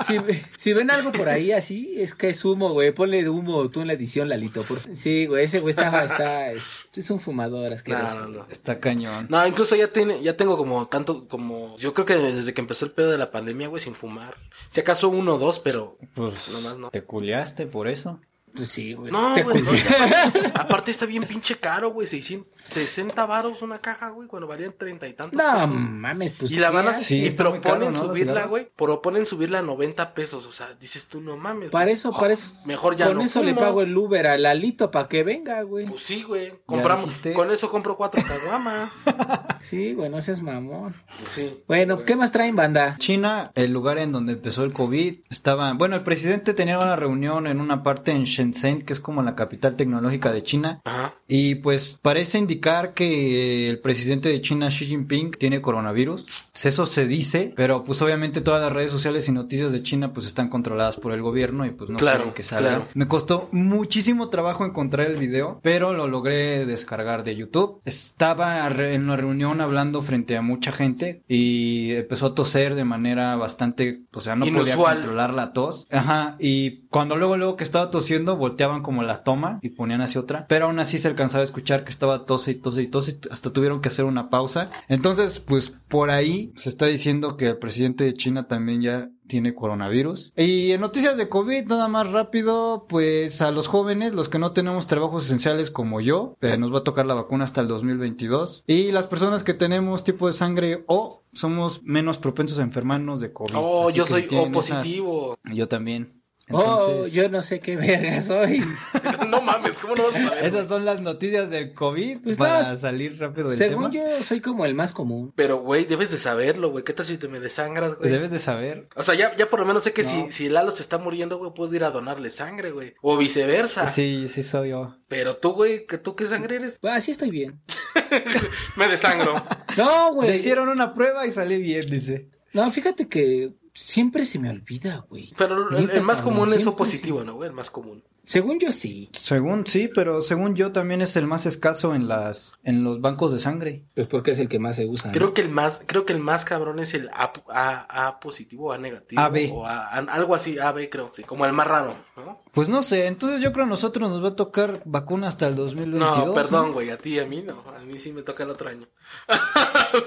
si, si ven algo por ahí así, es que es humo, güey. Ponle humo tú en la edición, Lalito. por- Sí, güey, ese güey está, está, es, es un fumador asqueroso. No, no, no. Está cañón. No, incluso ya tiene, ya tengo como tanto, como, yo creo que desde que empezó el pedo de la pandemia, güey, sin fumar. Si acaso uno o dos, pero Pues Nomás no. te culiaste por eso. Pues sí, güey. No, güey, no, aparte, [laughs] aparte está bien pinche caro, güey, 600, 60 varos una caja, güey, cuando valían treinta y tantos No pesos. mames, pues. y la van a, ¿qué Sí, y proponen caro, ¿no? Subirla, cigarros. güey, proponen subirla a 90 pesos, o sea, dices tú, no mames. Para pues, eso, oh, para eso. Mejor ya Con no eso le pago el Uber a Lalito para que venga, güey. Pues sí, güey, compramos, con eso compro cuatro caguamas. [laughs] Sí, güey, no seas mamón. sí. Bueno, ¿qué más traen, banda? China, el lugar en donde empezó el COVID, estaba, bueno, el presidente tenía una reunión en una parte en Shenzhen, que es como la capital tecnológica de China, Ajá. y pues parece indicar que el presidente de China, Xi Jinping, tiene coronavirus. Eso se dice, pero pues obviamente todas las redes sociales y noticias de China pues están controladas por el gobierno y pues no Claro, que salga. claro. Me costó muchísimo trabajo encontrar el video, pero lo logré descargar de YouTube. Estaba en una reunión hablando frente a mucha gente y empezó a toser de manera bastante, o sea, no podía controlar la tos. Ajá, y cuando luego luego que estaba tosiendo volteaban como la toma y ponían hacia otra, pero aún así se alcanzaba a escuchar que estaba tose y tose y tose, y hasta tuvieron que hacer una pausa. Entonces, pues por ahí se está diciendo que el presidente de China también ya tiene coronavirus. Y en noticias de COVID, nada más rápido, pues a los jóvenes, los que no tenemos trabajos esenciales como yo, eh, nos va a tocar la vacuna hasta el 2022. Y las personas que tenemos tipo de sangre O, somos menos propensos a enfermarnos de COVID. Oh, yo soy O esas- positivo. Yo también. Oh, yo no sé qué verga soy. [laughs] no mames, ¿cómo no vas a saber? esas son las noticias del COVID Pues para no, salir rápido del Según tema. yo, soy como el más común. Pero, güey, debes de saberlo, güey. ¿Qué tal si te me desangras, güey? Debes de saber. O sea, ya, ya por lo menos sé que No. si, si Lalo se está muriendo, güey, puedo ir a donarle sangre, güey. O viceversa. Sí, sí soy yo. Pero tú, güey, ¿que ¿tú qué sangre eres? Ah, sí estoy bien. [laughs] Me desangro. [laughs] No, güey. Le hicieron una prueba y salí bien, dice. No, fíjate que siempre se me olvida, güey. Pero el, más común es O positivo, ¿no, güey? El más común. Según yo sí. Según sí, pero según yo también es el más escaso en las en los bancos de sangre. Pues porque es el que más se usa. ¿no? Creo que el más, creo que el más cabrón es el A, A, A positivo, A negativo. AB. O A- a- algo así, AB creo, sí, como el más raro, ¿no? Pues no sé, entonces yo creo a nosotros nos va a tocar vacuna hasta el 2022. No, perdón, güey, a ti y a mí no. A mí sí me toca el otro año. [laughs]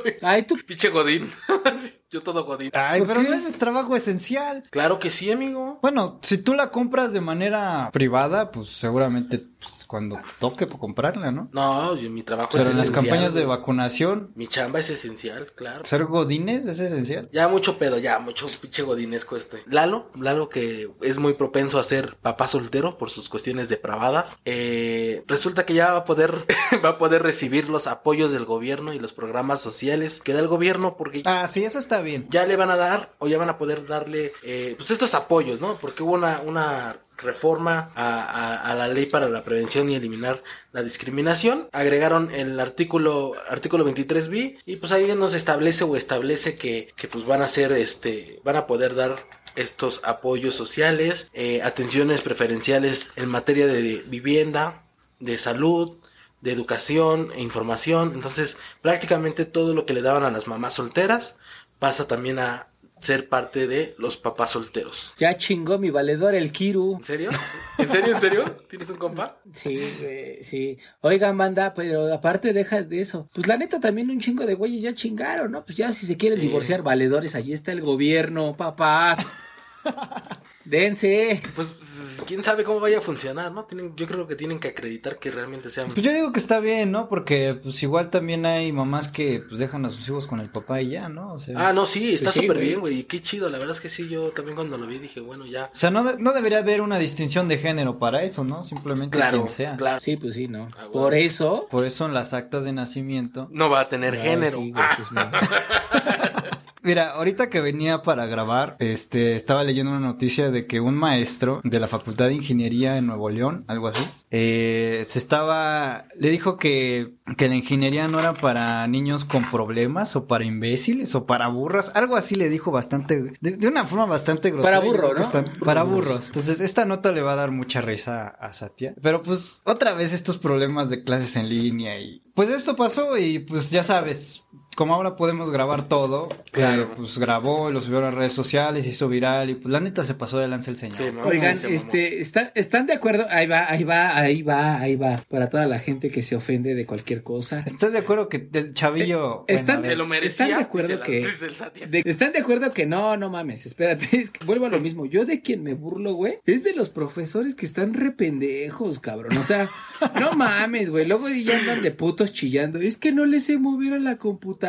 Sí. Ay, tú. Pinche Godín. [laughs] Yo todo Godín. Ay, ¿Por pero qué? no es trabajo esencial. Claro que sí, amigo. Bueno, si tú la compras de manera privada, pues seguramente pues, cuando te toque pues, comprarla, ¿no? No, mi trabajo Pero es en las esencial. campañas de vacunación, Mi chamba es esencial, claro. ser godines es esencial. Ya mucho pedo, ya mucho pinche godinesco este. Lalo, Lalo que es muy propenso a ser papá soltero por sus cuestiones depravadas. Eh, resulta que ya va a poder, [laughs] va a poder recibir los apoyos del gobierno y los programas sociales que da el gobierno porque Ah, sí, eso está bien. ya le van a dar o ya van a poder darle eh, pues estos apoyos, ¿no? Porque hubo una, una reforma a, la ley para la prevención y eliminar la discriminación. Agregaron el artículo artículo 23b y pues ahí nos establece o establece que, que pues van a ser este van a poder dar estos apoyos sociales, eh, atenciones preferenciales en materia de vivienda, de salud, de educación e información. Entonces, prácticamente todo lo que le daban a las mamás solteras pasa también a ser parte de los papás solteros. Ya chingó mi valedor el Kiru. ¿En serio? ¿En serio? ¿En serio? ¿Tienes un compa? Sí, güey, sí. Oigan, banda, pero aparte deja de eso. Pues la neta también un chingo de güeyes ya chingaron, ¿no? Pues ya si se quieren Sí. divorciar valedores, allí está el gobierno, papás. [laughs] Dense. Pues, pues, quién sabe cómo vaya a funcionar, ¿no? Tienen, yo creo que tienen que acreditar que realmente sean. Pues yo digo que está bien, ¿no? Porque pues igual también hay mamás que pues dejan a sus hijos con el papá y ya, ¿no? O sea, Ah, no, sí, está Pues sí, súper bien, güey. y Qué chido, la verdad es que sí, yo también cuando lo vi dije, bueno, ya. o sea, no, de- no debería haber una distinción de género para eso, ¿no? Simplemente Claro, quien sea. claro. Sí, pues sí, ¿no? Ah, bueno. Por eso. Por eso en las actas de nacimiento. No va a tener género. sí, güey, Ah. [laughs] Mira, ahorita que venía para grabar, este, estaba leyendo una noticia de que un maestro de la Facultad de Ingeniería en Nuevo León, algo así, eh, se estaba, le dijo que, que la ingeniería no era para niños con problemas o para imbéciles o para burras, algo así le dijo bastante, de, de una forma bastante grosera. Para burro, ¿no? está- para burros. Entonces, esta nota le va a dar mucha risa a Satya. Pero pues, otra vez estos problemas de clases en línea y, pues esto pasó y pues ya sabes, como ahora podemos grabar todo, Claro. eh, pues grabó, lo subió a las redes sociales, hizo viral y pues la neta se pasó de lanza el señor. Sí, mamá, Oigan, sí, se este, ¿están, ¿están de acuerdo? Ahí va, ahí va, ahí va, ahí va. Para toda la gente que se ofende de cualquier cosa. ¿Estás de acuerdo que el chavillo... Eh, están- bueno, Se lo merecía. ¿Están de acuerdo la- que-. De- ¿Están de acuerdo que no, no mames? Espérate, [laughs] es que vuelvo a lo mismo. Yo de quien me burlo, güey, es de los profesores que están rependejos, cabrón. O sea, no mames, güey. Luego ya andan de putos chillando. Es que no les sé mover a la computadora.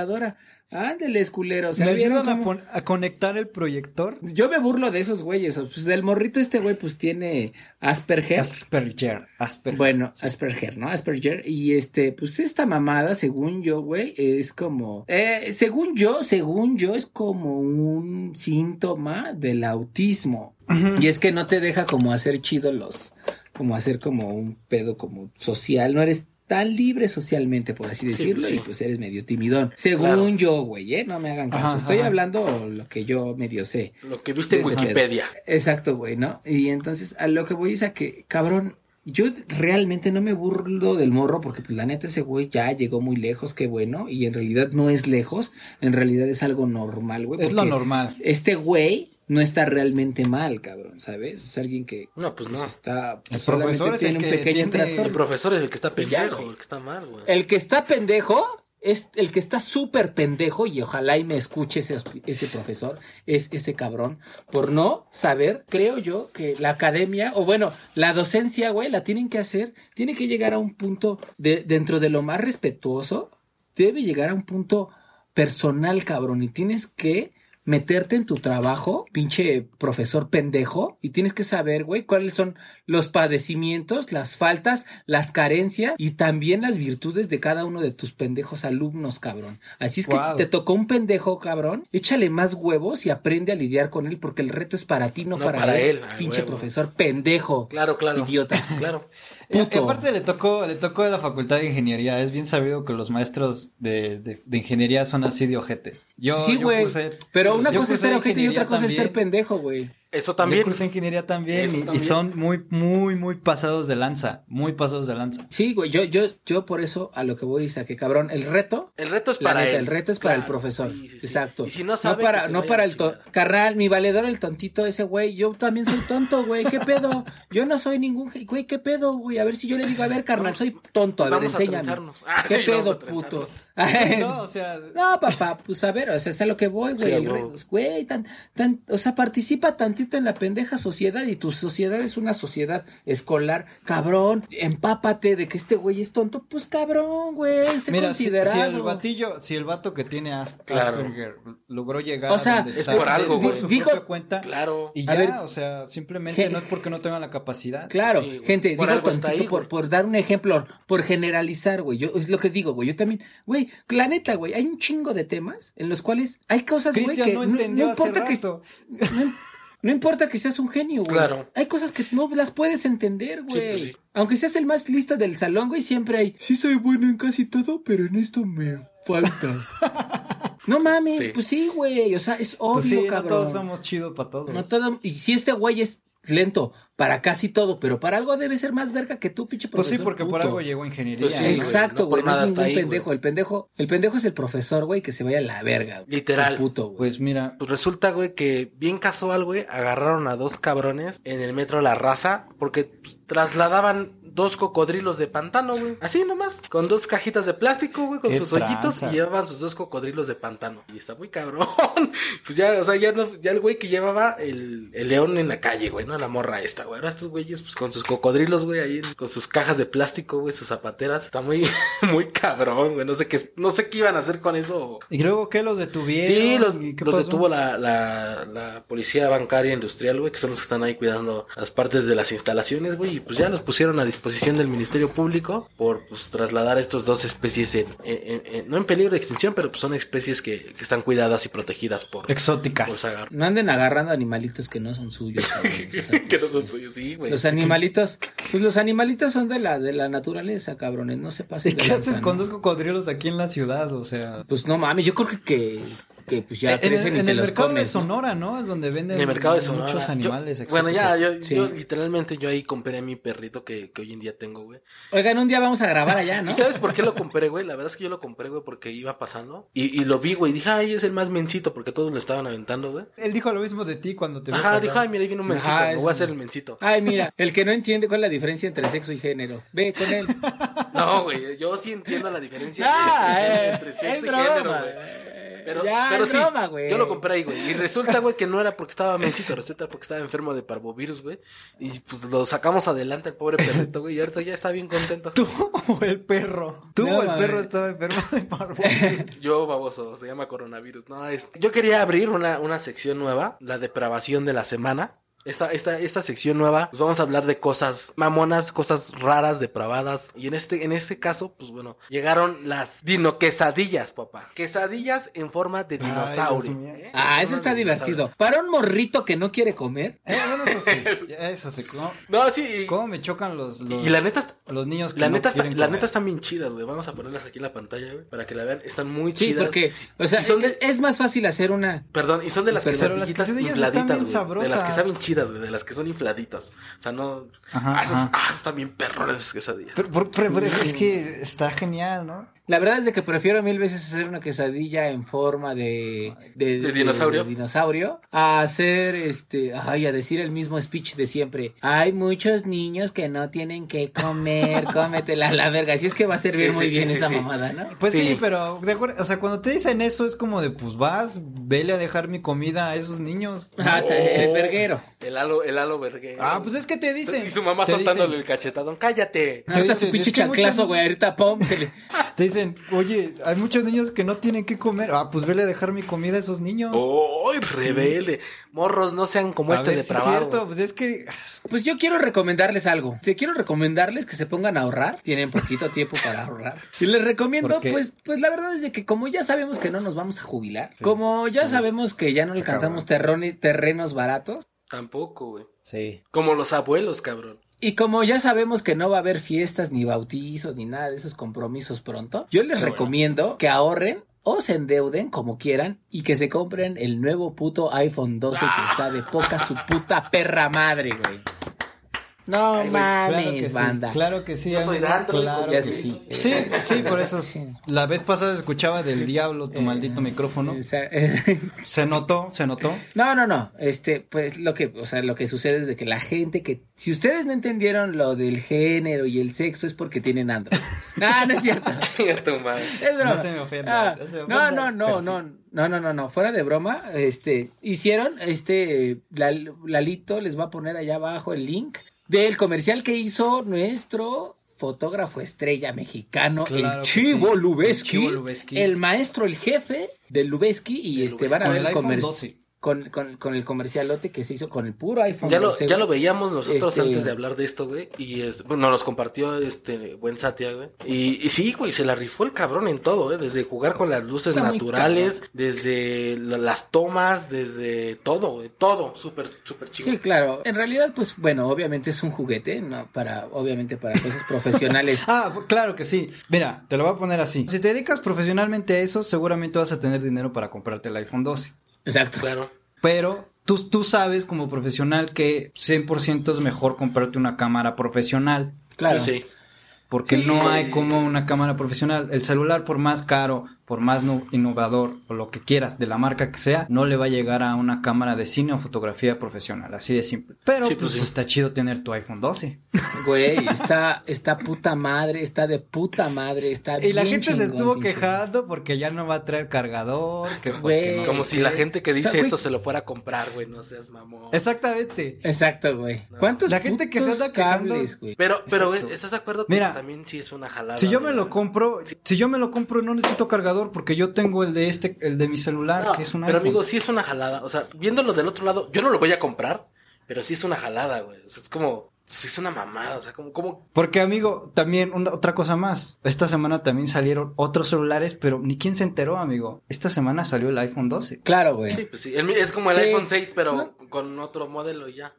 Ándeles, culero. O sea, ¿Me ¿vieron cómo- a conectar el proyector? Yo me burlo de esos güeyes. Pues del morrito este güey, pues tiene Asperger. Asperger. Asperger. Bueno, Asperger, ¿no? Asperger. Y este, pues esta mamada, según yo, güey, es como. Eh, según yo, según yo, es como un síntoma del autismo. Y es que no te deja como hacer chido los. Como hacer como un pedo como social. No eres tan libre socialmente, por así Sí, decirlo, sí. y pues eres medio timidón. Según Claro. yo, güey, ¿eh? No me hagan caso. Ajá, Estoy ajá. hablando lo que yo medio sé. Lo que viste en pedo. Wikipedia. Exacto, güey, ¿no? Y entonces a lo que voy es a que, cabrón, yo realmente no me burlo del morro porque pues la neta ese güey ya llegó muy lejos, qué bueno, y en realidad no es lejos, en realidad es algo normal, güey. Es lo normal. Este güey no está realmente mal, cabrón, ¿sabes? Es alguien que No, pues no. está... El profesor es el tiene un que pequeño tiene- El trastorno. profesor es el que está pendejo, el que está mal, güey. El que está pendejo es el que está súper pendejo y ojalá y me escuche ese, ese profesor, es ese cabrón, por no saber, creo yo, que la academia, o bueno, la docencia, güey, la tienen que hacer, tiene que llegar a un punto de, dentro de lo más respetuoso, debe llegar a un punto personal, cabrón, y tienes que meterte en tu trabajo, pinche profesor pendejo, y tienes que saber, güey, cuáles son los padecimientos, las faltas, las carencias y también las virtudes de cada uno de tus pendejos alumnos, cabrón. Así es que Wow. si te tocó un pendejo, cabrón, échale más huevos y aprende a lidiar con él porque el reto es para ti, no, No para, para él. pinche huevo. profesor pendejo. Claro, claro. Idiota. [laughs] Claro. Y- aparte le tocó, le tocó de la facultad de ingeniería. Es bien sabido que los maestros de, de, de ingeniería son así de ojetes. Yo, sí, güey. Pero una yo cosa es ser ojete y otra cosa es ser pendejo, güey. Eso Yo también. cursé ingeniería también y, son muy, muy, muy pasados de lanza. Muy pasados de lanza. Sí, güey, yo, yo, yo por eso a lo que voy es a que cabrón, el reto El reto es para neta, él. el reto es para el profesor. sí, sí, sí. Exacto. Y si no sabe, para, que se no para a el la to- chingada. carnal, mi valedor, el tontito ese güey. Yo también soy tonto, güey. ¿Qué pedo? Yo no soy ningún güey. ¿Qué pedo, güey? A ver si yo le digo, a ver, carnal, soy tonto. A ver, Vamos a enséñame. Ah, [laughs] ¿Qué pedo, a puto? Sí, no, o sea, No, papá, pues a ver, o sea, es a lo que voy, güey. Sí, re- Güey, tan, tan, o sea, participa tantito en la pendeja sociedad y tu sociedad es una sociedad escolar. Cabrón, empápate de que este güey es tonto. Pues cabrón, güey, sé mira, si, considerado. si el batillo, si el vato que tiene As- Claro. Asperger logró llegar O sea, a donde es está, por algo, por güey. su Dijo- propia cuenta. Claro. Y A ya, ver, o sea, simplemente no es porque no tengan la capacidad. Claro, Sí, gente, Por digo tontito ahí, por, por dar un ejemplo, por generalizar, güey. Yo es lo que digo, güey. Yo también, güey, la neta, güey, hay un chingo de temas en los cuales hay cosas, güey, que no entendió hace importa que rato. no, no importa que seas un genio, güey. Claro. Hay cosas que no las puedes entender, güey. pues sí. Aunque seas el más listo del salón, güey, siempre hay. Sí soy bueno en casi todo, pero en esto me falta. [laughs] no mames, Sí. pues sí, güey. O sea, es obvio, Pues sí, no cabrón. todos somos chidos para todos. No todo, y si este güey es lento para casi todo, pero para algo debe ser más verga que tú, pinche Pues profesor. sí, porque por algo llegó ingeniería. Pues sí, ¿eh? Exacto, güey, no, es ningún ahí, pendejo. El pendejo, el pendejo es el profesor, güey, que se vaya a la verga. güey. Literal. Puto, güey. Pues mira, Pues resulta, güey, que bien casual, güey, agarraron a dos cabrones en el metro La Raza porque pues, trasladaban dos cocodrilos de pantano, güey. Así nomás, con dos cajitas de plástico, güey, con sus hoyitos tranza. y llevaban sus dos cocodrilos de pantano. Y está muy cabrón. [laughs] pues ya, o sea, ya no, ya el güey que llevaba el, el león en la calle, güey, no la morra esta, güey. Ahora estos güeyes, pues con sus cocodrilos, güey, ahí, con sus cajas de plástico, güey, sus zapateras. Está muy, [laughs] muy cabrón, güey. No sé qué, no sé qué iban a hacer con eso. ¿y luego qué los detuvieron? Sí, los, ¿Y qué los detuvo la, la, la policía bancaria industrial, güey, que son los que están ahí cuidando las partes de las instalaciones, güey, pues ya los pusieron a disposición del Ministerio Público por pues trasladar estos dos especies en, en- en- no en peligro de extinción, pero pues son especies que, que están cuidadas y protegidas por, Exóticas. Sagar. No anden agarrando animalitos que no son suyos. [laughs] cabrones, o sea, que no son suyos, sí, güey. Los animalitos, pues los animalitos son de la, de la naturaleza, cabrones, no se pasen ¿Y de qué haces con dos cocodrilos aquí en la ciudad? O sea, Pues no mames, yo creo que, que, que, pues ya en, el- crecen y en te el los mercado de. Sonora, ¿no? Es donde venden En el mercado de Sonora. muchos Yo- animales bueno, ya, yo, Sí. yo literalmente yo ahí compré mi perrito que, que hoy en día tengo, güey. Oigan, un día vamos a grabar allá, ¿no? ¿Y sabes por qué lo compré, güey? La verdad es que yo lo compré, güey, porque iba pasando. Y, y lo vi, güey. y Dije, ay, es el más mencito, porque todos lo estaban aventando, güey. Él dijo lo mismo de ti cuando te Ajá, dijo, ay, mira, ahí viene un mencito. Ajá, me voy a hacer el mencito. Ay, mira, el que no entiende cuál es la diferencia entre sexo y género. Ve con él. [laughs] No, güey, yo sí entiendo la diferencia Ah, eh, entre sexo es y género, broma. güey. Pero, ya, pero es sí, broma, güey. yo lo compré ahí, güey. Y resulta, güey, que no era porque estaba mencito, resulta porque estaba enfermo de parvovirus, güey. Y pues lo sacamos adelante el pobre perrito, güey. Y ahorita ya está bien contento. [laughs] ¿Tú o el perro? ¿Tú No, o el perro estaba enfermo de parvo? [laughs] Yo, baboso, se llama coronavirus. No, este, yo quería abrir una, una sección nueva, la depravación de la semana. Esta, esta, esta sección nueva, pues vamos a hablar de cosas mamonas, cosas raras, depravadas. Y en este, en este caso, pues bueno, llegaron las dino quesadillas, papá. Quesadillas en forma de dinosaurio. ¿eh? Ah, eso está divertido. Para un morrito que no quiere comer. Eh, bueno, eso sí. Eso sí. ¿Cómo, No, sí. y- cómo me chocan los, los, Y la neta, está- los niños que la no neta, está- quieren la comer? neta están bien chidas, güey. Vamos a ponerlas aquí en la pantalla, güey, para que la vean. Están muy Sí, chidas. porque, o sea, Y son de- es más fácil hacer una. Perdón, y son de las Pero quesadillas, las quesadillas están bien güey. De las que sabrosas. saben chidas, güey. De las que son infladitas. O sea, no. Ajá, ah, esas, ajá. ah, esas están bien perrones esas quesadillas. Pero, pero- pero- pero es que está genial, ¿no? La verdad es de que prefiero mil veces hacer una quesadilla en forma de, de, ¿De dinosaurio? de dinosaurio a hacer este, ay, a decir el mismo speech de siempre. Hay muchos niños que no tienen que comer, [laughs] cómetela a la verga. Así es que va a servir Sí, muy sí, bien sí, esa sí. mamada, ¿no? Pues sí, Sí. pero de acuerdo, o sea, cuando te dicen eso es como de pues vas, vele a dejar mi comida a esos niños. [laughs] Ah, te- eres verguero. El halo, el halo verguero. Ah, pues es que te dicen. Y su mamá dicen- el cachetadón. cállate. Ahorita su pinche chanclazo, güey. Ahorita, pum, se le... [laughs] Te dicen, oye, hay muchos niños que no tienen que comer. Ah, pues vele a dejar mi comida a esos niños. ¡Ay, rebelde! Morros, no sean como a este ver, sí es depravado. cierto, pues es que Pues yo quiero recomendarles algo. Te quiero recomendarles que se pongan a ahorrar. Tienen poquito [laughs] tiempo para ahorrar. Y les recomiendo, pues, pues la verdad es de que como ya sabemos que no nos vamos a jubilar, como ya sabemos que ya no alcanzamos terrenos baratos, Tampoco, güey. sí. Como los abuelos, cabrón. Y como ya sabemos que no va a haber fiestas, ni bautizos, ni nada de esos compromisos pronto, yo les bueno. recomiendo que ahorren o se endeuden como quieran y que se compren el nuevo puto iPhone 12 que está de poca su puta perra madre, güey. No Ay, mames, Claro que sí, banda. claro que sí. Yo soy Android, claro que sí. Sí, sí, por eso es- la vez pasada escuchaba del diablo tu Eh, maldito micrófono. [laughs] Se notó, se notó. no, no, no. Este, pues lo que, o sea, lo que sucede es de que la gente que, si ustedes no entendieron lo del género y el sexo es porque tienen Android. [laughs] Ah, no es cierto. [laughs] Chinga tu madre. Es broma. No se me ofenda, Ah, no se me no, ofenda, no, no, no, no, no, no, no, fuera de broma, este, hicieron, este, Lal- Lalito les va a poner allá abajo el link del comercial que hizo nuestro fotógrafo estrella mexicano, Claro el Chivo sí, Lubeski, el Chivo Lubeski. el maestro, el jefe del Lubeski, y Del este, van a ver el comercial. 12. Con, con, con el comercialote que se hizo con el puro iPhone. Ya lo, 12, ya lo veíamos nosotros Este- antes de hablar de esto, güey. Y es, bueno, nos los compartió este buen Satia, güey. Y, y sí, güey, se la rifó el cabrón en todo, ¿eh? Desde jugar con las luces Está naturales, desde la- las tomas, desde todo, güey. Todo, súper, súper chido. Sí, claro. En realidad, pues bueno, obviamente es un juguete, ¿no? Para, obviamente para cosas profesionales. [laughs] Ah, pues, claro que sí. Mira, te lo voy a poner así. Si te dedicas profesionalmente a eso, seguramente vas a tener dinero para comprarte el iPhone 12. Exacto. Claro. Pero tú, tú sabes como profesional que 100% es mejor comprarte una cámara profesional. Claro. Sí. Porque Sí. no hay como una cámara profesional. El celular, por más caro, por más no- innovador o lo que quieras de la marca que sea, no le va a llegar a una cámara de cine o fotografía profesional. Así de simple. Pero Sí, pues, pues, sí. está chido tener tu iPhone 12. [laughs] Güey, está, está puta madre, está de puta madre, está Y la gente se estuvo pinche. quejando porque ya no va a traer cargador. Que porque Güey. no Como si qué. la gente que dice O sea, güey- eso se lo fuera a comprar, güey, no seas mamón. Exactamente. Exacto, güey. No. ¿Cuántos La gente que se anda quejando- cables, güey? Pero, pero, Exacto. ¿estás de acuerdo que Mira, también sí es una jalada? Si yo me lo compro, si yo me lo compro no necesito cargador porque yo tengo el de este, el de mi celular, No, que es un pero iPhone. amigo, sí es una jalada. O sea, viéndolo del otro lado, yo no lo voy a comprar, pero sí es una jalada, güey. O sea, es como, pues es una mamada. O sea, como, como, Porque amigo, también una, otra cosa más. Esta semana también salieron otros celulares, pero ni quién se enteró, amigo. Esta semana salió el iPhone 12. Claro, güey. sí, pues sí. el es como el Sí. iPhone 6, pero No. con otro modelo y ya.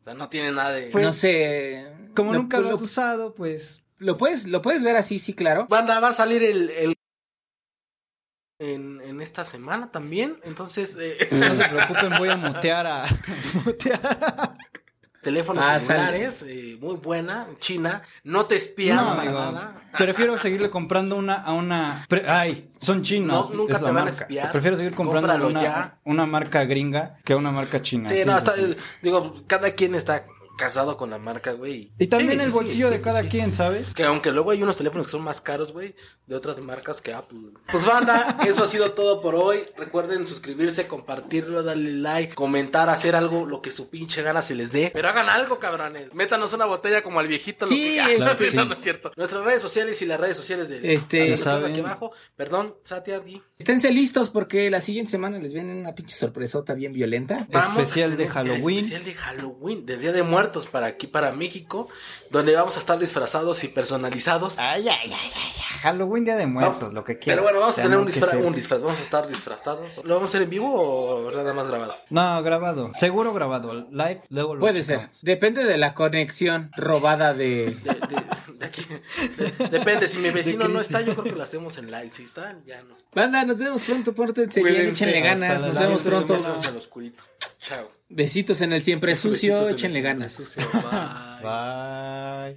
O sea, no tiene nada de. no sé. Como lo- nunca lo, lo, has usado, pues lo puedes, lo puedes ver así, sí, claro. Banda, va a salir el. el- En, en esta semana también. Entonces, eh, no se [laughs] preocupen, voy a mutear a [laughs] mutear. teléfonos Ah, celulares, eh, muy buena, China, no te espían No, para nada. Prefiero seguirle comprando una a una ay, son chinos. No, nunca es la te van a espiar. Prefiero seguir comprando una, una marca gringa que una marca china. Sí, no, hasta, digo, cada quien está casado con la marca, güey. Y también Sí, el sí, bolsillo sí, de sí, cada sí. quien, ¿sabes? Que aunque luego hay unos teléfonos que son más caros, güey, de otras marcas que Apple. Pues banda, [laughs] eso ha sido todo por hoy. Recuerden suscribirse, compartirlo, darle like, comentar, hacer algo, lo que su pinche gana se les dé. Pero hagan algo, cabrones. Métanos una botella como al viejito. lo Sí, que... Ah, es- [laughs] no, que sí. no, no es cierto. Nuestras redes sociales y las redes sociales de Este- de- Ya saben. aquí abajo. Perdón, Satia, di. Esténse listos porque la siguiente semana les viene una pinche sorpresota bien violenta. Vamos Especial de Halloween. Especial de Halloween, de Día de Muertos para aquí, para México, donde vamos a estar disfrazados y personalizados. Ay, ay, ay, ay, ay. Halloween, Día de Muertos, lo que quieras. Pero bueno, vamos a tener no un disfraz, un disfraz, vamos a estar disfrazados. ¿Lo vamos a hacer en vivo o nada más grabado? No, grabado. Seguro grabado. Live, luego lo Puede ser. Depende de la conexión robada de. De, de- de aquí. De- depende, si mi vecino no está, yo creo que lo hacemos en live. Si está, ya no. Banda, nos vemos pronto, pórtense bien, échenle ganas, nos vemos pronto. En oscurito. Chao. Besitos en el siempre sucio, Besitos en el échenle ganas. sucio. Bye. Bye.